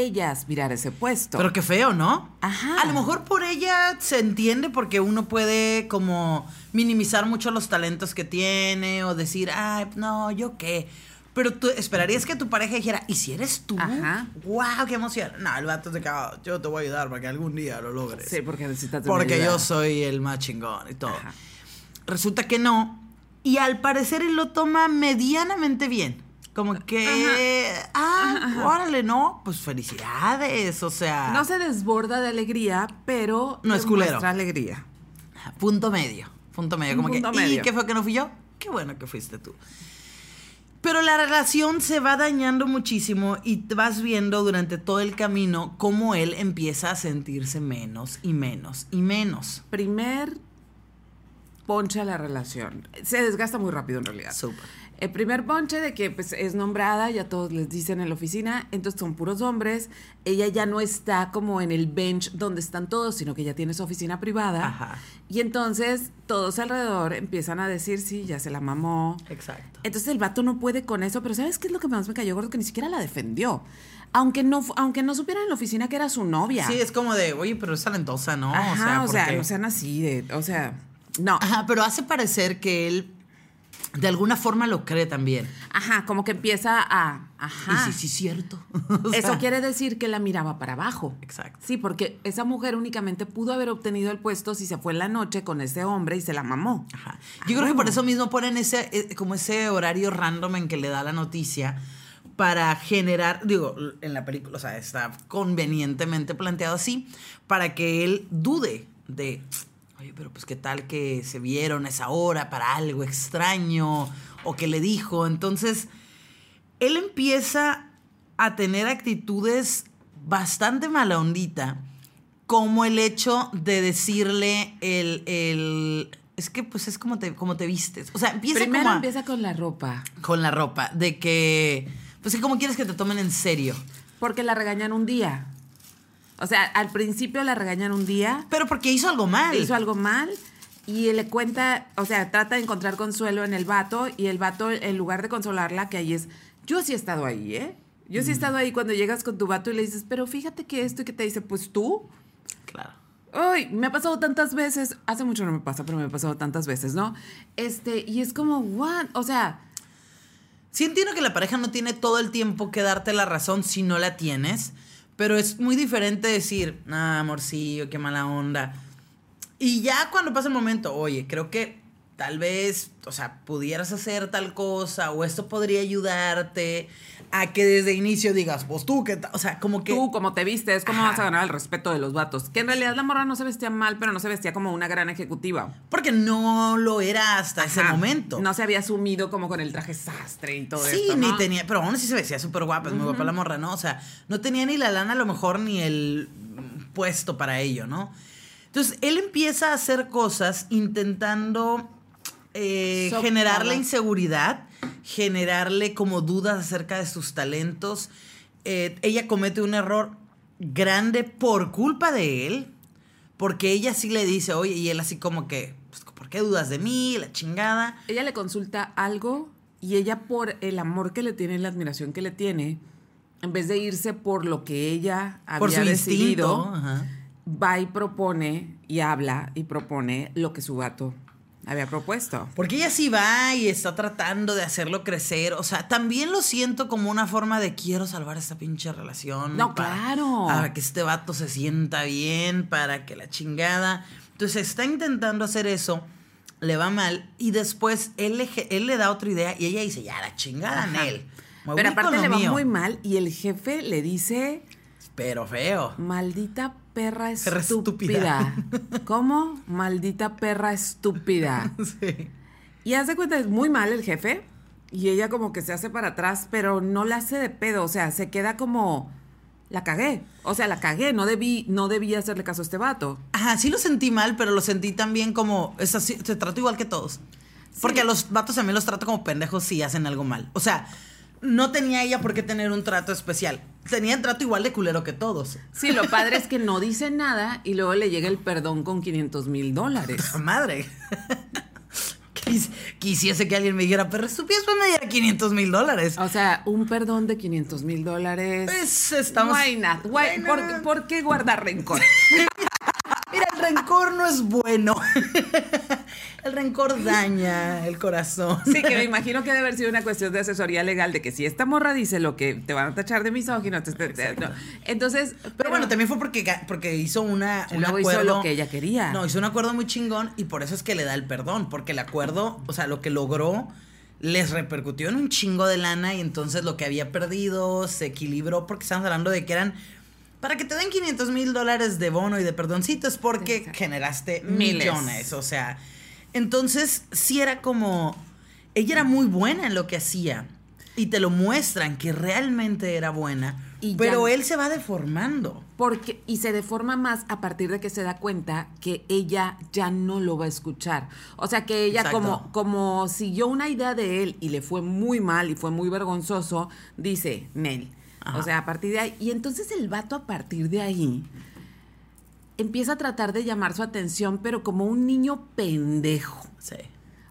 ella aspirara a ese puesto. Pero qué feo, ¿no? Ajá. A lo mejor por ella se entiende porque uno puede como minimizar mucho los talentos que tiene o decir, ay, no, yo qué. Pero tú esperarías que tu pareja dijera, ¿y si eres tú? Ajá. ¡Wow! ¡Qué emoción! No, el vato se queda, yo te voy a ayudar para que algún día lo logres. Sí, porque necesitas Porque ayuda. yo soy el más chingón y todo. Ajá. Resulta que no. Y al parecer él lo toma medianamente bien. Como que, ah, órale, no, pues felicidades, o sea. No se desborda de alegría, pero No es culero. alegría. Punto medio. Punto medio. Como punto que, medio. ¿y qué fue que no fui yo? Qué bueno que fuiste tú. Pero la relación se va dañando muchísimo y vas viendo durante todo el camino cómo él empieza a sentirse menos y menos y menos. Primer ponche a la relación. Se desgasta muy rápido en realidad. Súper. El primer ponche de que pues, es nombrada, ya todos les dicen en la oficina, entonces son puros hombres. Ella ya no está como en el bench donde están todos, sino que ya tiene su oficina privada. Ajá. Y entonces todos alrededor empiezan a decir, sí, ya se la mamó. Exacto. Entonces el vato no puede con eso, pero ¿sabes qué es lo que más me cayó gordo? Que ni siquiera la defendió. Aunque no, aunque no supiera en la oficina que era su novia. Sí, es como de, oye, pero es talentosa, ¿no? Ajá, o sea, porque- no sean así de, o sea, no. Ajá, pero hace parecer que él de alguna forma lo cree también. Ajá, como que empieza a. Ajá. Y sí, sí, cierto. O Eso quiere decir que la miraba para abajo. Exacto. Sí, porque esa mujer únicamente pudo haber obtenido el puesto si se fue en la noche con ese hombre y se la mamó. Ajá. Yo creo que por eso mismo ponen ese, eh, como ese horario random en que le da la noticia para generar, digo, en la película, o sea, está convenientemente planteado así, para que él dude de, oye, pero pues qué tal que se vieron a esa hora para algo extraño o que le dijo. Entonces, él empieza a tener actitudes bastante mala ondita, como el hecho de decirle el, el es que pues es como te, como te vistes. O sea, empieza Primero como a- empieza con la ropa. con la ropa, de que, pues que como quieres que te tomen en serio. Porque la regañan un día. O sea, al principio la regañan un día, Pero porque hizo algo mal. hizo algo mal y le cuenta, o sea, trata de encontrar consuelo en el vato y el vato, en lugar de consolarla, que ahí es, yo sí he estado ahí, ¿eh? Yo sí he estado ahí cuando llegas con tu vato y le dices, pero fíjate que esto y que te dice, pues tú. Claro. Ay, me ha pasado tantas veces, hace mucho no me pasa, pero me ha pasado tantas veces, ¿no? Este, y es como, what? O sea, Sí entiendo que la pareja no tiene todo el tiempo que darte la razón si no la tienes, pero es muy diferente decir, ah, amorcillo, qué mala onda. Y ya cuando pasa el momento, oye, creo que tal vez, o sea, pudieras hacer tal cosa o esto podría ayudarte a que desde inicio digas, pues tú, ¿qué tal? O sea, como que... tú como te vistes, ¿cómo Ajá. vas a ganar el respeto de los vatos? Que en realidad la morra no se vestía mal, pero no se vestía como una gran ejecutiva. Porque no lo era hasta ese momento. No se había asumido como con el traje sastre y todo Sí, esto, ni tenía, pero aún así se veía súper guapa, es muy guapa la morra, ¿no? O sea, no tenía ni la lana a lo mejor ni el puesto para ello, ¿no? Entonces, él empieza a hacer cosas intentando eh, generarle inseguridad, generarle como dudas acerca de sus talentos. Eh, ella comete un error grande por culpa de él, porque ella sí le dice, oye, y él así como que, pues, ¿por qué dudas de mí? La chingada. Ella le consulta algo y ella por el amor que le tiene la admiración que le tiene, en vez de irse por lo que ella había por su decidido, instinto. ajá. va y propone y habla y propone lo que su gato había propuesto. Porque ella sí va y está tratando de hacerlo crecer. O sea, también lo siento como una forma de quiero salvar esta pinche relación. No, claro. Para que este vato se sienta bien, para que la chingada. Entonces está intentando hacer eso, le va mal. Y después él le, él le da otra idea y ella dice, ya la chingada en Ajá. él. Me Pero aparte le va mío". muy mal y el jefe le dice, Pero feo. maldita perra Perra estúpida. ¿Cómo? Maldita perra estúpida. Sí. Y hace cuenta, es muy mal el jefe. Y ella como que se hace para atrás, pero no la hace de pedo. O sea, se queda como. La cagué. O sea, la cagué. No debí, no debí hacerle caso a este vato. Ajá, sí lo sentí mal, pero lo sentí también como. Es así, te trato igual que todos. Porque a los vatos también los trato como pendejos si hacen algo mal. O sea, no tenía ella por qué tener un trato especial. Tenía el trato igual de culero que todos. Sí, lo padre es que no dice nada y luego le llega el perdón con 500 mil dólares. Madre. Quis- Quisiese que alguien me dijera, pero estupidez, pues me diera 500 mil dólares. O sea, un perdón de 500 mil dólares. Pues estamos. Why not? Why- Why ¿por, not? por qué guardar rencor? El rencor no es bueno. el rencor daña el corazón. Sí, que me imagino que debe haber sido una cuestión de asesoría legal de que si esta morra dice lo que te van a tachar de misógino, te- te- te- no. entonces... Pero, bueno, también fue porque, porque hizo una, un luego hizo acuerdo. lo que ella quería. No, hizo un acuerdo muy chingón y por eso es que le da el perdón. Porque el acuerdo, o sea, lo que logró les repercutió en un chingo de lana y entonces lo que había perdido se equilibró porque estamos hablando de que eran. Para que te den 500 mil dólares de bono y de perdoncito es porque Exacto. generaste Miles. millones. O sea, entonces sí era como. Ella era muy buena en lo que hacía. Y te lo muestran que realmente era buena. Y ya- pero él se va deformando. Porque, y se deforma más a partir de que se da cuenta que ella ya no lo va a escuchar. O sea, que ella Exacto. como, como siguió una idea de él y le fue muy mal y fue muy vergonzoso, dice, Nel. Ajá. O sea, a partir de ahí. Y entonces el vato a partir de ahí empieza a tratar de llamar su atención, pero como un niño pendejo. Sí.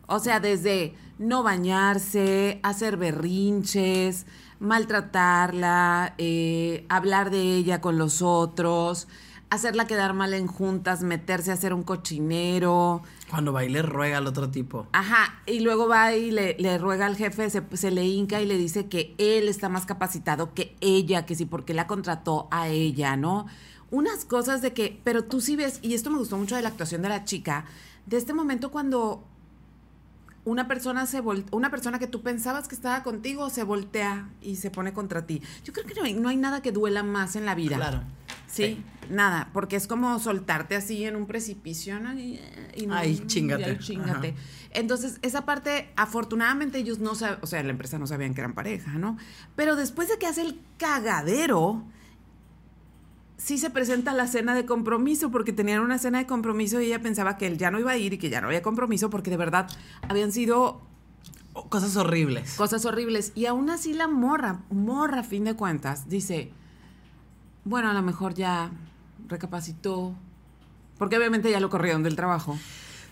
O sea, desde no bañarse, hacer berrinches, maltratarla, eh, hablar de ella con los otros, hacerla quedar mal en juntas, meterse a hacer un cochinero. Cuando va y le ruega al otro tipo. Ajá, y luego va y le, le ruega al jefe, se, se le hinca y le dice que él está más capacitado que ella, que sí, porque la contrató a ella, ¿no? Unas cosas de que, pero tú sí ves, y esto me gustó mucho de la actuación de la chica, de este momento cuando una persona se voltea, una persona que tú pensabas que estaba contigo se voltea y se pone contra ti. Yo creo que no hay, no hay nada que duela más en la vida. Claro. Sí, nada, porque es como soltarte así en un precipicio, ¿no? Y, y no- Ay, chíngate. y ay, chíngate. Entonces, esa parte, afortunadamente ellos no sabían, o sea, la empresa no sabían que eran pareja, ¿no? Pero después de que hace el cagadero, sí se presenta la cena de compromiso, porque tenían una cena de compromiso y ella pensaba que él ya no iba a ir y que ya no había compromiso, porque de verdad habían sido Cosas horribles. cosas horribles. Y aún así la morra, morra a fin de cuentas, dice, bueno, a lo mejor ya recapacitó, porque obviamente ya lo corrieron del trabajo.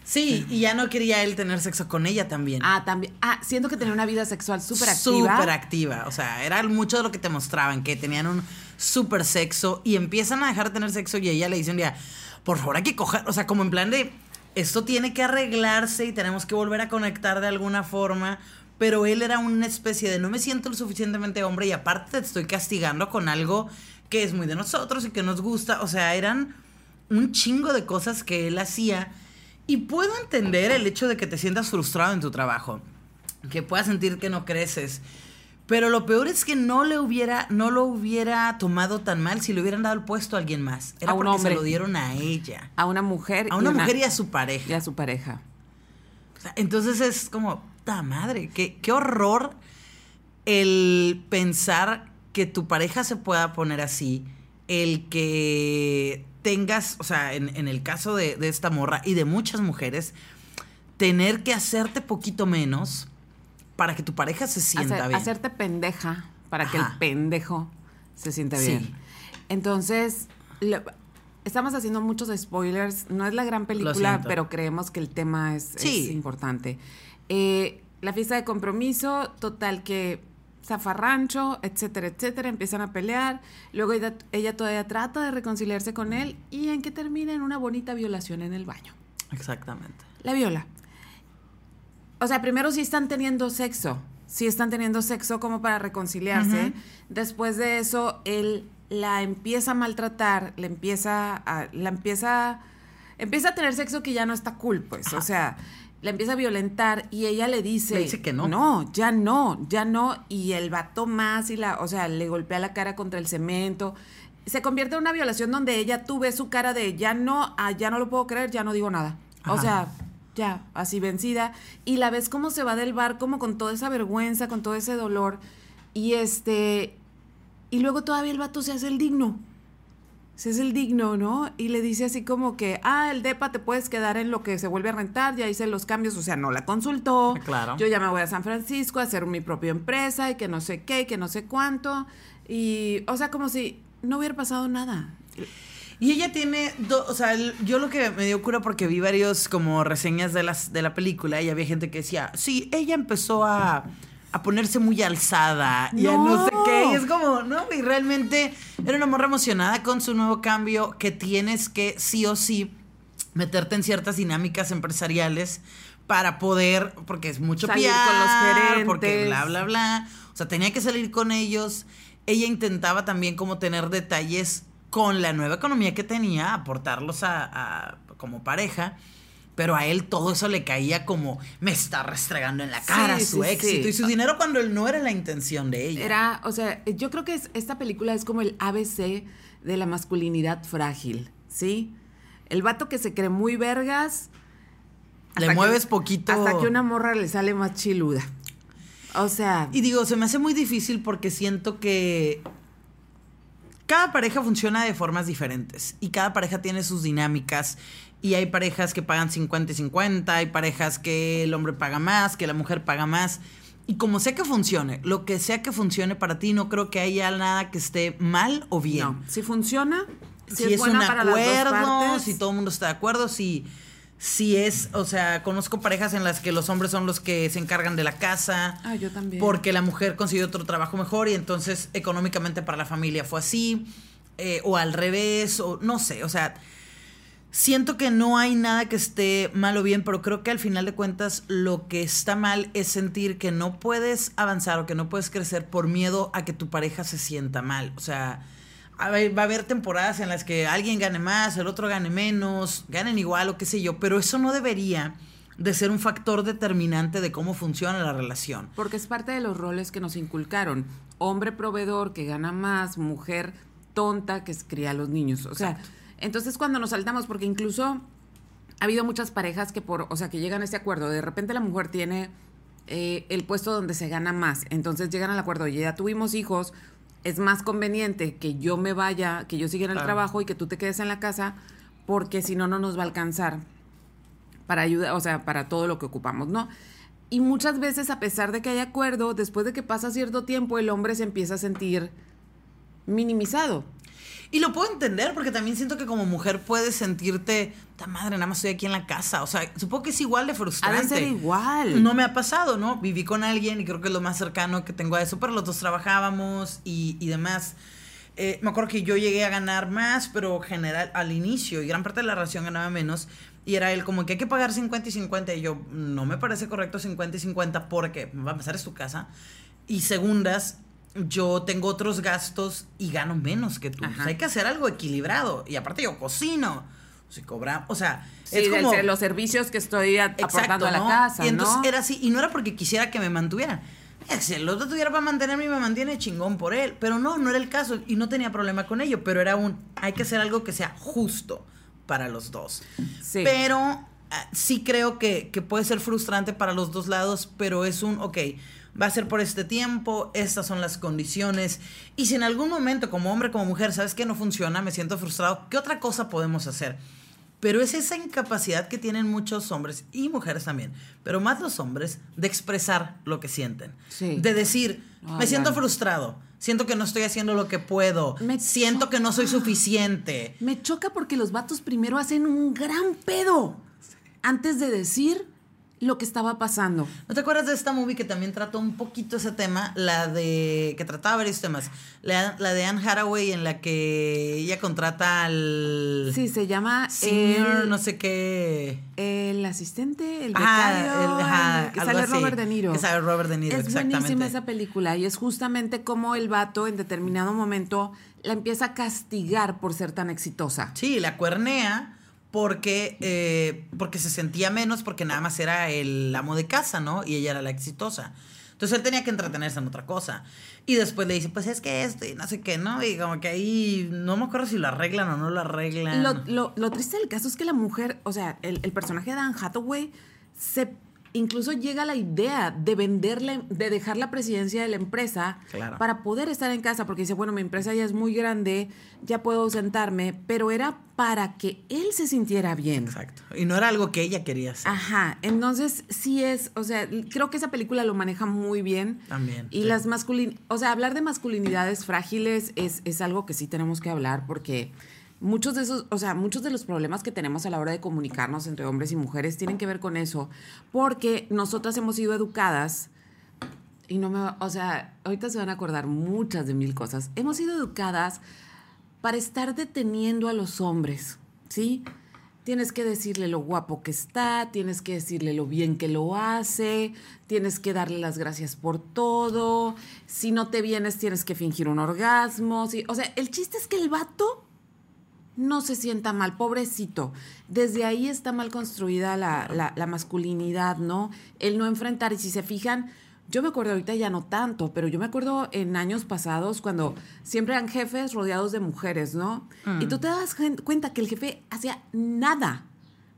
Sí, y ya no quería él tener sexo con ella también. Ah, también, ah, siento que tenía una vida sexual súper activa. Súper activa. O sea, era mucho de lo que te mostraban, que tenían un súper sexo y empiezan a dejar de tener sexo y ella le dice un día, por favor hay que coger, o sea, como en plan de, esto tiene que arreglarse y tenemos que volver a conectar de alguna forma. Pero él era una especie de no me siento lo suficientemente hombre y aparte te estoy castigando con algo que es muy de nosotros y que nos gusta. O sea, eran un chingo de cosas que él hacía. Y puedo entender el hecho de que te sientas frustrado en tu trabajo, que puedas sentir que no creces. Pero lo peor es que no le hubiera, no lo hubiera tomado tan mal si le hubieran dado el puesto a alguien más. Era A un porque hombre. se lo dieron a ella. A una mujer. A una mujer y a su pareja. y a su pareja. O sea, entonces es como, ta madre, qué, qué horror el pensar que tu pareja se pueda poner así, el que tengas, o sea, en, en el caso de, de esta morra y de muchas mujeres, tener que hacerte poquito menos para que tu pareja se sienta Hacer- bien. Hacerte pendeja para que el pendejo se sienta Sí. bien. Entonces, lo- estamos haciendo muchos spoilers. No es la gran película, pero creemos que el tema es, es Sí. importante. Eh, la fiesta de compromiso, total que zafarrancho, etcétera, etcétera, empiezan a pelear. Luego ella, ella todavía trata de reconciliarse con él y en que termina en una bonita violación en el baño. Exactamente. La viola. O sea, primero sí están teniendo sexo. Sí están teniendo sexo como para reconciliarse. Después de eso, él la empieza a maltratar, le empieza a, la empieza, empieza a tener sexo que ya no está cool, pues. O sea, la empieza a violentar y ella le dice. Le dice que no. No, ya no, ya no. Y el vato más y la, o sea, le golpea la cara contra el cemento. Se convierte en una violación donde ella tú ves su cara de ya no, ah, ya no lo puedo creer, ya no digo nada. O sea, ya, así vencida. Y la ves cómo se va del bar, como con toda esa vergüenza, con todo ese dolor. Y este. Y luego todavía el vato se hace el digno. Se hace el digno, ¿no? Y le dice así como que, ah, el DEPA te puedes quedar en lo que se vuelve a rentar, ya hice los cambios, o sea, no la consultó. Claro. Yo ya me voy a San Francisco a hacer mi propia empresa y que no sé qué, y que no sé cuánto. Y, o sea, como si no hubiera pasado nada. Y ella tiene, do- o sea, el- yo lo que me dio cura porque vi varios como reseñas de, las, de la película y había gente que decía, sí, ella empezó a, a ponerse muy alzada y a no sé qué. Y es como, no, y realmente era una morra emocionada con su nuevo cambio que tienes que sí o sí meterte en ciertas dinámicas empresariales para poder, porque es mucho Salir PR, con los gerentes. porque bla, bla, bla. O sea, tenía que salir con ellos. Ella intentaba también como tener detalles con la nueva economía que tenía, aportarlos a, a- como pareja. Pero a él todo eso le caía como me está restregando en la cara Sí, su sí, éxito sí. y su dinero cuando él no era la intención de ella. Era, o sea, yo creo que es- esta película es como el ABC de la masculinidad frágil, ¿sí? El vato que se cree muy vergas. Le que- mueves poquito. Hasta que una morra le sale más chiluda. O sea, Y digo, se me hace muy difícil porque siento que cada pareja funciona de formas diferentes y cada pareja tiene sus dinámicas y hay parejas que pagan 50 y 50, hay parejas que el hombre paga más, que la mujer paga más. Y como sea que funcione, lo que sea que funcione para ti, no creo que haya nada que esté mal o bien. no. Si funciona, si, si, es, es, buena un para las dos acuerdo, partes, si todo el mundo está de acuerdo, si, si es, o sea, conozco parejas en las que los hombres son los que se encargan de la casa. Ah, yo también. Porque la mujer consiguió otro trabajo mejor y entonces económicamente para la familia fue así. eh, o al revés, o no sé, o sea, siento que no hay nada que esté mal o bien, pero creo que al final de cuentas lo que está mal es sentir que no puedes avanzar o que no puedes crecer por miedo a que tu pareja se sienta mal. O sea, va a haber temporadas en las que alguien gane más, el otro gane menos, ganen igual o qué sé yo, pero eso no debería de ser un factor determinante de cómo funciona la relación. Porque es parte de los roles que nos inculcaron. Hombre proveedor que gana más, mujer tonta que cría a los niños. O sea, entonces cuando nos saltamos, porque incluso ha habido muchas parejas que por, o sea, que llegan a este acuerdo, de repente la mujer tiene eh, el puesto donde se gana más, entonces llegan al acuerdo, ya tuvimos hijos, es más conveniente que yo me vaya, que yo siga en el trabajo y que tú te quedes en la casa, porque si no, no nos va a alcanzar para ayudar, o sea, para todo lo que ocupamos, ¿no? Y muchas veces, a pesar de que hay acuerdo, después de que pasa cierto tiempo, el hombre se empieza a sentir minimizado. Y lo puedo entender porque también siento que como mujer puedes sentirte, ta madre, nada más estoy aquí en la casa. O sea, supongo que es igual de frustrante. Ha de ser igual. No me ha pasado, ¿no? Viví con alguien y creo que es lo más cercano que tengo a eso, pero los dos trabajábamos y, y demás. Eh, me acuerdo que yo llegué a ganar más, pero general al inicio y gran parte de la relación ganaba menos. Y era él como que hay que pagar 50 y 50. Y yo, no me parece correcto 50 y 50 porque, va a empezar, es tu casa. Y segundas, yo tengo otros gastos y gano menos que tú. O sea, hay que hacer algo equilibrado. Y aparte yo cocino. Si cobra, o sea, es como los servicios que estoy aportando a la casa. Y entonces era así, y no era porque quisiera que me mantuvieran. Si el otro tuviera para mantenerme y me mantiene chingón por él. Pero no, no era el caso y no tenía problema con ello. Pero era un, hay que hacer algo que sea justo para los dos. Sí. Pero ah, sí creo que, que puede ser frustrante para los dos lados, pero es un, ok, va a ser por este tiempo, estas son las condiciones. Y si en algún momento, como hombre, como mujer, sabes que no funciona, me siento frustrado, ¿qué otra cosa podemos hacer? Pero es esa incapacidad que tienen muchos hombres y mujeres también, pero más los hombres, de expresar lo que sienten. De decir, me siento frustrado, siento que no estoy haciendo lo que puedo, me siento que no soy suficiente. Me choca porque los vatos primero hacen un gran pedo antes de decir lo que estaba pasando. ¿No te acuerdas de esta movie que también trató un poquito ese tema? La de. que trataba varios temas. La, de Anne Haraway, en la que ella contrata al. Sí, se llama. Senior, no sé qué. El asistente, el becario. el, que sale Robert De Niro. Que sale Robert De Niro, es buenísima esa película y es justamente como el vato en determinado momento la empieza a castigar por ser tan exitosa. Sí, la cuernea porque, eh, porque se sentía menos, porque nada más era el amo de casa, ¿no? Y ella era la exitosa. Entonces él tenía que entretenerse en otra cosa. Y después le dice, pues es que esto y no sé qué, ¿no? Y como que ahí no me acuerdo si lo arreglan o no lo arreglan. Lo, lo, triste del caso es que la mujer, o sea, el, el personaje de Anne Hathaway se incluso llega la idea de venderle, de dejar la presidencia de la empresa para poder estar en casa, porque dice, bueno, mi empresa ya es muy grande, ya puedo ausentarme, pero era para que él se sintiera bien. Exacto. Y no era algo que ella quería hacer. Ajá. Entonces, sí es, o sea, creo que esa película lo maneja muy bien. También. Y las masculin, o sea, hablar de masculinidades frágiles es, es algo que sí tenemos que hablar porque muchos de esos, o sea, muchos de los problemas que tenemos a la hora de comunicarnos entre hombres y mujeres tienen que ver con eso, porque nosotras hemos sido educadas y no me, o sea, ahorita se van a acordar muchas de mil cosas. Hemos sido educadas para estar deteniendo a los hombres, ¿sí? Tienes que decirle lo guapo que está, tienes que decirle lo bien que lo hace, tienes que darle las gracias por todo. Si no te vienes, tienes que fingir un orgasmo. ¿sí? O sea, el chiste es que el vato no se sienta mal, pobrecito. Desde ahí está mal construida la, la, masculinidad, ¿no? El no enfrentar. Y si se fijan, yo me acuerdo ahorita ya no tanto, pero yo me acuerdo en años pasados cuando siempre eran jefes rodeados de mujeres, ¿no? Mm. Y tú te das cuenta que el jefe hacía nada,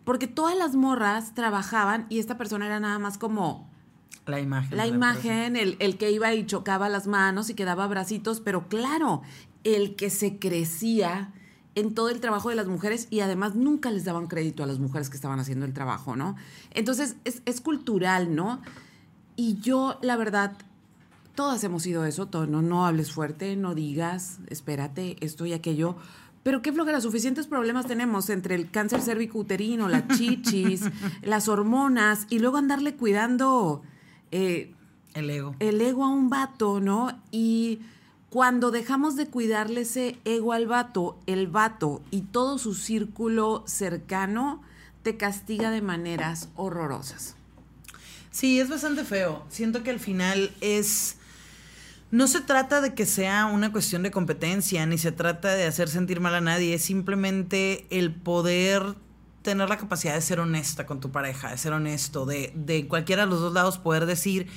porque todas las morras trabajaban y esta persona era nada más como... La imagen. La imagen, el, el, que iba y chocaba las manos y quedaba bracitos, pero claro, el que se crecía en todo el trabajo de las mujeres y además nunca les daban crédito a las mujeres que estaban haciendo el trabajo, ¿no? Entonces es, cultural, ¿no? Y yo, la verdad, todas hemos sido eso, todo, no, no hables fuerte, no digas, espérate, esto y aquello. Pero qué flojera, suficientes problemas tenemos entre el cáncer cervicouterino, la chichis, las hormonas y luego andarle cuidando eh, el ego. El ego a un vato, ¿no? Y cuando dejamos de cuidarle ese ego al vato, el vato y todo su círculo cercano te castiga de maneras horrorosas. Sí, es bastante feo. Siento que al final es... No se trata de que sea una cuestión de competencia, ni se trata de hacer sentir mal a nadie, es simplemente el poder tener la capacidad de ser honesta con tu pareja, de ser honesto, de, de cualquiera de los dos lados poder decir,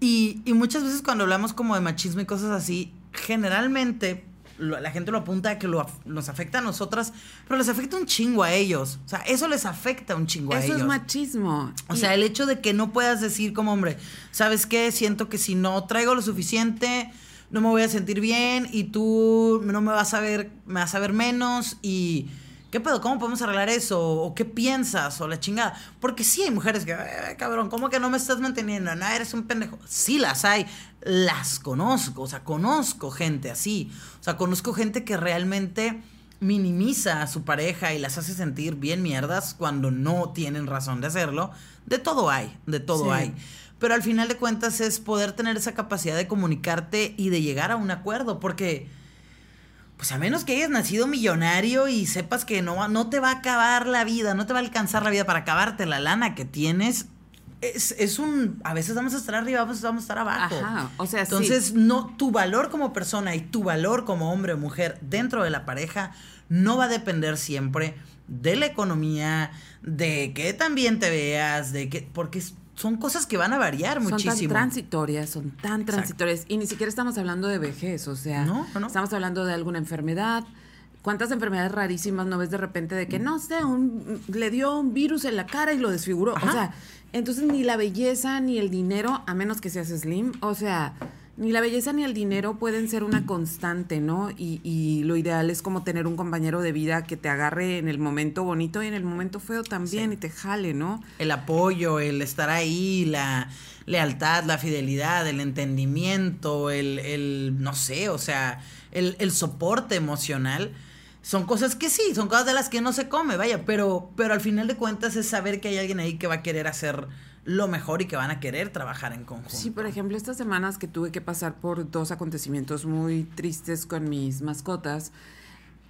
y, muchas veces cuando hablamos como de machismo y cosas así, generalmente la gente lo apunta a que lo, nos afecta a nosotras, pero les afecta un chingo a ellos. O sea, eso les afecta un chingo a ellos. Eso es machismo. O sea, el hecho de que no puedas decir como hombre, ¿sabes qué? Siento que si no traigo lo suficiente, no me voy a sentir bien y tú no me vas a ver, me vas a ver menos y ¿Qué pedo? ¿Cómo podemos arreglar eso? ¿O qué piensas? O la chingada. Porque sí hay mujeres que, eh, cabrón, ¿cómo que no me estás manteniendo? No, eres un pendejo. Sí las hay. Las conozco. O sea, conozco gente así. O sea, conozco gente que realmente minimiza a su pareja y las hace sentir bien mierdas cuando no tienen razón de hacerlo. De todo hay, de todo hay. Pero al final de cuentas es poder tener esa capacidad de comunicarte y de llegar a un acuerdo. Porque pues a menos que hayas nacido millonario y sepas que no, no te va a acabar la vida, no te va a alcanzar la vida para acabarte la lana que tienes, es, un. A veces vamos a estar arriba, a veces vamos a estar abajo. Ajá, o sea, Entonces, no, tu valor como persona y tu valor como hombre o mujer dentro de la pareja no va a depender siempre de la economía, de que también te veas, de que. Porque es son cosas que van a variar muchísimo. Son tan transitorias, son tan transitorias. Y ni siquiera estamos hablando de vejez, o sea, no, no, estamos hablando de alguna enfermedad. ¿Cuántas enfermedades rarísimas no ves de repente de que, no sé, un, le dio un virus en la cara y lo desfiguró? O sea, entonces ni la belleza ni el dinero, a menos que seas slim, o sea, ni la belleza ni el dinero pueden ser una constante, ¿no? Y, y, lo ideal es como tener un compañero de vida que te agarre en el momento bonito y en el momento feo también y te jale, ¿no? El apoyo, el estar ahí, la lealtad, la fidelidad, el entendimiento, el, el no sé, o sea, el, el soporte emocional son cosas que sí, son cosas de las que no se come, vaya, pero, pero al final de cuentas es saber que hay alguien ahí que va a querer hacer lo mejor y que van a querer trabajar en conjunto. Sí, por ejemplo, estas semanas que tuve que pasar por dos acontecimientos muy tristes con mis mascotas,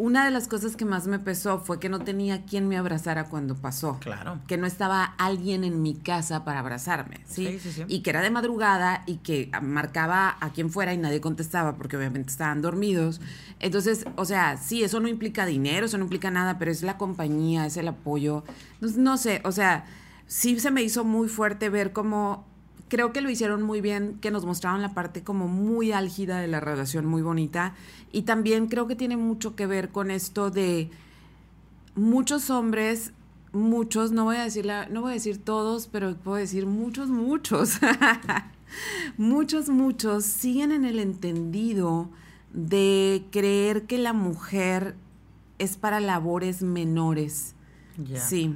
una de las cosas que más me pesó fue que no tenía quien me abrazara cuando pasó. Claro. Que no estaba alguien en mi casa para abrazarme, ¿sí? Sí, sí, Y que era de madrugada y que marcaba a quien fuera y nadie contestaba porque obviamente estaban dormidos. Entonces, o sea, sí, eso no implica dinero, eso no implica nada, pero es la compañía, es el apoyo. No, no sé, o sea, sí se me hizo muy fuerte ver cómo creo que lo hicieron muy bien, que nos mostraron la parte como muy álgida de la relación, muy bonita. Y también creo que tiene mucho que ver con esto de muchos hombres, muchos, no voy a decir no voy a decir todos, pero puedo decir muchos, muchos. muchos, muchos siguen en el entendido de creer que la mujer es para labores menores. Sí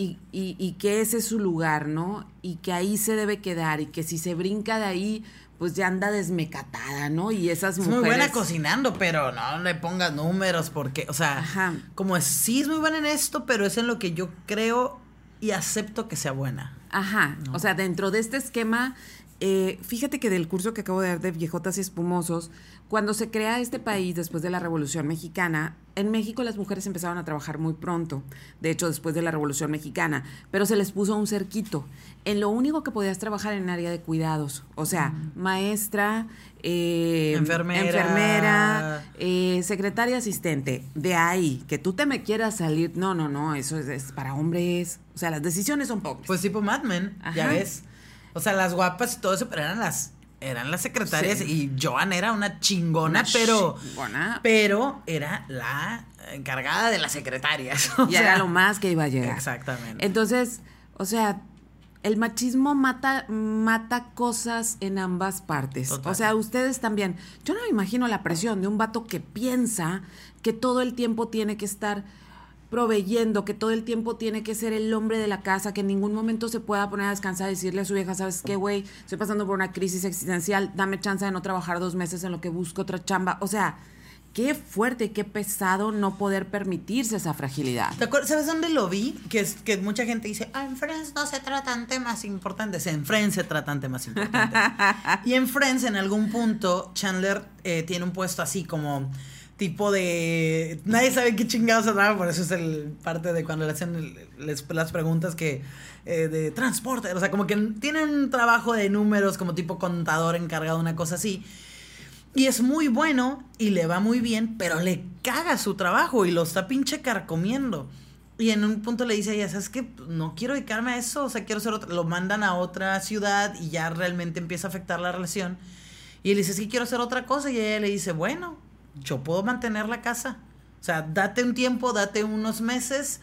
y, y, y, que ese es su lugar, ¿no? Y que ahí se debe quedar y que si se brinca de ahí, pues ya anda desmecatada, ¿no? Y esas mujeres... Es muy buena cocinando, pero no le pongas números porque, o sea, como es, sí es muy buena en esto, pero es en lo que yo creo y acepto que sea buena. Ajá, o sea, dentro de este esquema, eh, fíjate que del curso que acabo de dar de viejotas y espumosos, cuando se crea este país después de la Revolución Mexicana, en México las mujeres empezaron a trabajar muy pronto, de hecho después de la Revolución Mexicana, pero se les puso un cerquito. En lo único que podías trabajar en área de cuidados, o sea, maestra, eh, enfermera, enfermera eh, secretaria asistente. De ahí, que tú te me quieras salir, no, no, no, eso es, para hombres. O sea, las decisiones son pocas. Pues tipo Mad Men, ya ves. O sea, las guapas y todo eso, pero eran las eran las secretarias y Joan era una chingona, pero pero era la encargada de las secretarias. y era lo más que iba a llegar. Exactamente. Entonces, o sea, el machismo mata mata cosas en ambas partes. O sea, ustedes también. Yo no me imagino la presión de un vato que piensa que todo el tiempo tiene que estar proveyendo, que todo el tiempo tiene que ser el hombre de la casa, que en ningún momento se pueda poner a descansar y decirle a su vieja, ¿sabes qué, güey? Estoy pasando por una crisis existencial, dame chance de no trabajar dos meses en lo que busco otra chamba. O sea, qué fuerte, qué pesado no poder permitirse esa fragilidad. ¿Sabes dónde lo vi? Que es que mucha gente dice, ah, en Friends no se tratan temas importantes. En Friends se tratan temas importantes. y en Friends, en algún punto, Chandler eh, tiene un puesto así como tipo de... Nadie sabe qué chingados se por eso es el parte de cuando le hacen les- las preguntas que... eh, de transporte, o sea, como que tienen un trabajo de números como tipo contador encargado una cosa así. Y es muy bueno y le va muy bien, pero le caga su trabajo y lo está pinche carcomiendo. Y en un punto le dice a ella, ¿sabes qué? No quiero dedicarme a eso, o sea, quiero ser otra. Lo mandan a otra ciudad y ya realmente empieza a afectar la relación. Y él dice, es que quiero hacer otra cosa. Y ella le dice, bueno, yo puedo mantener la casa. O sea, date un tiempo, date unos meses.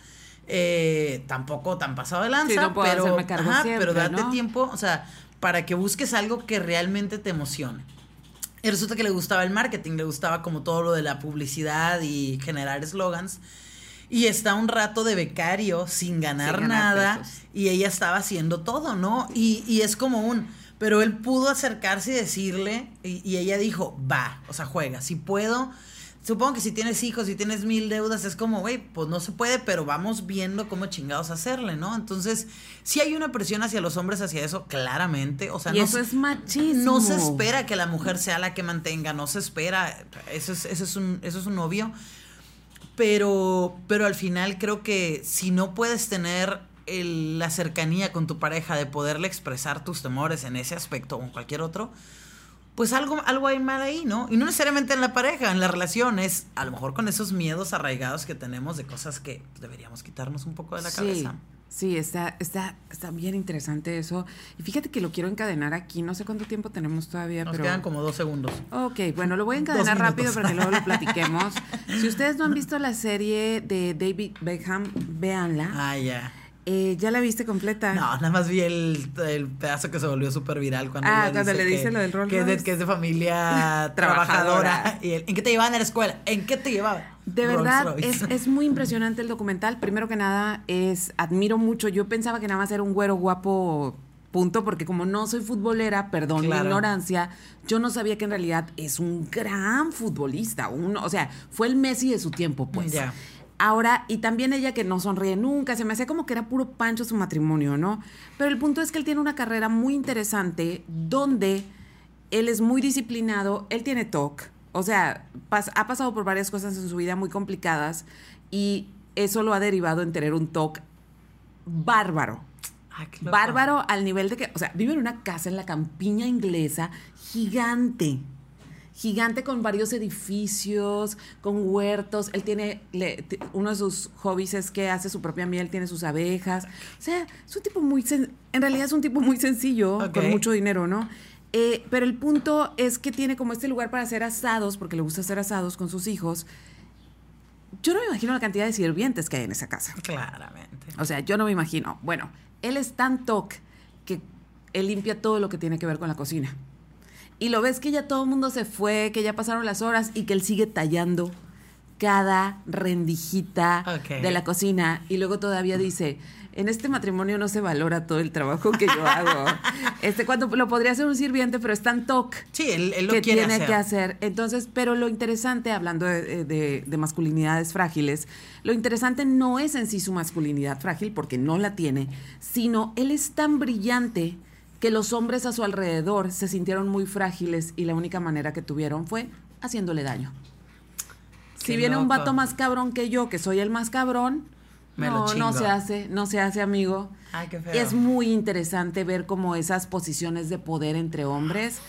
eh, tampoco tan pasado de lanza, Sí, no puedo pero, cargo ajá, siempre, pero date ¿no? tiempo, o sea, para que busques algo que realmente te emocione. Y resulta que le gustaba el marketing, le gustaba como todo lo de la publicidad y generar eslogans. Y está un rato de becario sin ganar, Sin ganar nada pesos. y ella estaba haciendo todo, ¿no? Y, y es como un... Pero él pudo acercarse y decirle, y, y ella dijo, va, o sea, juega, si puedo. Supongo que si tienes hijos, si tienes mil deudas, es como, güey, pues no se puede, pero vamos viendo cómo chingados hacerle, ¿no? Entonces, sí hay una presión hacia los hombres hacia eso, claramente. O sea, y no eso es machismo. no se espera que la mujer sea la que mantenga, no se espera, eso es, eso es, un, eso es un obvio. Pero, pero al final creo que si no puedes tener el- la cercanía con tu pareja de poderle expresar tus temores en ese aspecto o en cualquier otro, pues algo, algo hay mal ahí, ¿no? Y no necesariamente en la pareja, en la relación, es a lo mejor con esos miedos arraigados que tenemos de cosas que deberíamos quitarnos un poco de la sí, cabeza. Sí, está, está, está bien interesante eso. Y fíjate que lo quiero encadenar aquí. No sé cuánto tiempo tenemos todavía, Nos pero. quedan como dos segundos. Ok, bueno, lo voy a encadenar rápido para que luego lo platiquemos. si ustedes no han visto la serie de David Beckham, véanla. Ah, ya. Eh, ¿Ya la viste completa? No, nada más vi el, el pedazo que se volvió súper viral cuando, Ah, cuando le dice que- lo del Rolls que es, de, que es de familia Trabajadora. Y él, ¿En qué te llevaban a la escuela? ¿En qué te llevaban? De Rolls verdad, es, es muy impresionante el documental. Primero que nada, es admiro mucho. Yo pensaba que nada más era un güero guapo, punto, porque como no soy futbolera, perdón mi Claro. ignorancia, yo no sabía que en realidad es un gran futbolista. Un, o sea, fue el Messi de su tiempo, pues. Ya. Ahora, y también ella que no sonríe nunca, se me hacía como que era puro pancho su matrimonio, ¿no? Pero el punto es que él tiene una carrera muy interesante donde él es muy disciplinado, él tiene TOC, o sea, pas- ha pasado por varias cosas en su vida muy complicadas y eso lo ha derivado en tener un TOC bárbaro. Ay. Bárbaro al nivel de que, o sea, vive en una casa en la campiña inglesa gigante. Gigante con varios edificios, con huertos. Él tiene, le- uno de sus hobbies es que hace su propia miel, tiene sus abejas. O sea, es un tipo muy, sen- en realidad es un tipo muy sencillo, con mucho dinero, ¿no? Eh, pero el punto es que tiene como este lugar para hacer asados, porque le gusta hacer asados con sus hijos. Yo no me imagino la cantidad de sirvientes que hay en esa casa. Claramente. O sea, yo no me imagino. Bueno, él es tan toc que él limpia todo lo que tiene que ver con la cocina. Y lo ves que ya todo el mundo se fue, que ya pasaron las horas y que él sigue tallando cada rendijita de la cocina. Y luego todavía dice, en este matrimonio no se valora todo el trabajo que yo hago. Este, cuando lo podría hacer un sirviente, pero es tan toc Sí, él, él lo que tiene hacer. que hacer. Entonces, pero lo interesante, hablando de, de- de masculinidades frágiles, lo interesante no es en sí su masculinidad frágil, porque no la tiene, sino él es tan brillante que los hombres a su alrededor se sintieron muy frágiles y la única manera que tuvieron fue haciéndole daño. Si viene un vato más cabrón que yo, que soy el más cabrón, Me no, se hace, no se hace amigo. Ay, qué feo. Es muy interesante ver como esas posiciones de poder entre hombres.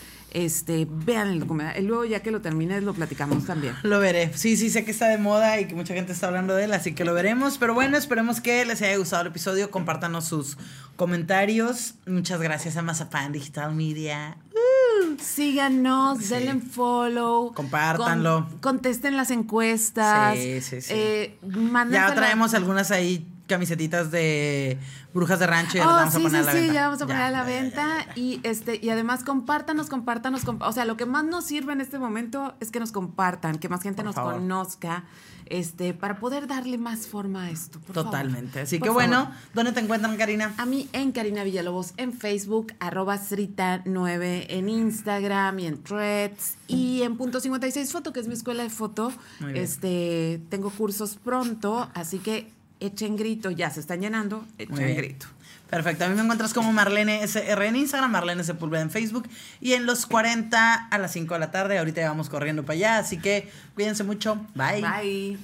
Este, vean el documental. Y luego ya que lo termines lo platicamos también. Lo veré. Sí, sí, sé que está de moda y que mucha gente está hablando de él, así que lo veremos. Pero bueno, esperemos que les haya gustado el episodio. Compártanos sus comentarios. Muchas gracias a Mazapán Digital Media. Síganos, Sí. denle follow. Compártanlo. con- contesten las encuestas. Sí, sí, sí. eh, Ya traemos algunas ahí camisetitas de brujas de rancho y las Oh, vamos sí, a poner sí, a la sí, venta. ya vamos a poner a la ya, venta ya, y este y además compártanos, compártanos, comp- o sea, lo que más nos sirve en este momento es que nos compartan, que más gente Por nos favor. conozca, este, para poder darle más forma a esto. por favor. Totalmente. Así Por que bueno. ¿dónde te encuentran, Karina? A mí en Karina Villalobos en Facebook, arroba Srita9 en Instagram y en Threads y en punto 56 foto, que es mi escuela de foto. Este, tengo cursos pronto, así que echen grito, ya se están llenando, echen grito. Perfecto. A mí me encuentras como Marlene SR en Instagram, Marlene Sepúlveda en Facebook. Y en los 40 a las 5 de la tarde. Ahorita ya vamos corriendo para allá. Así que cuídense mucho. Bye. Bye.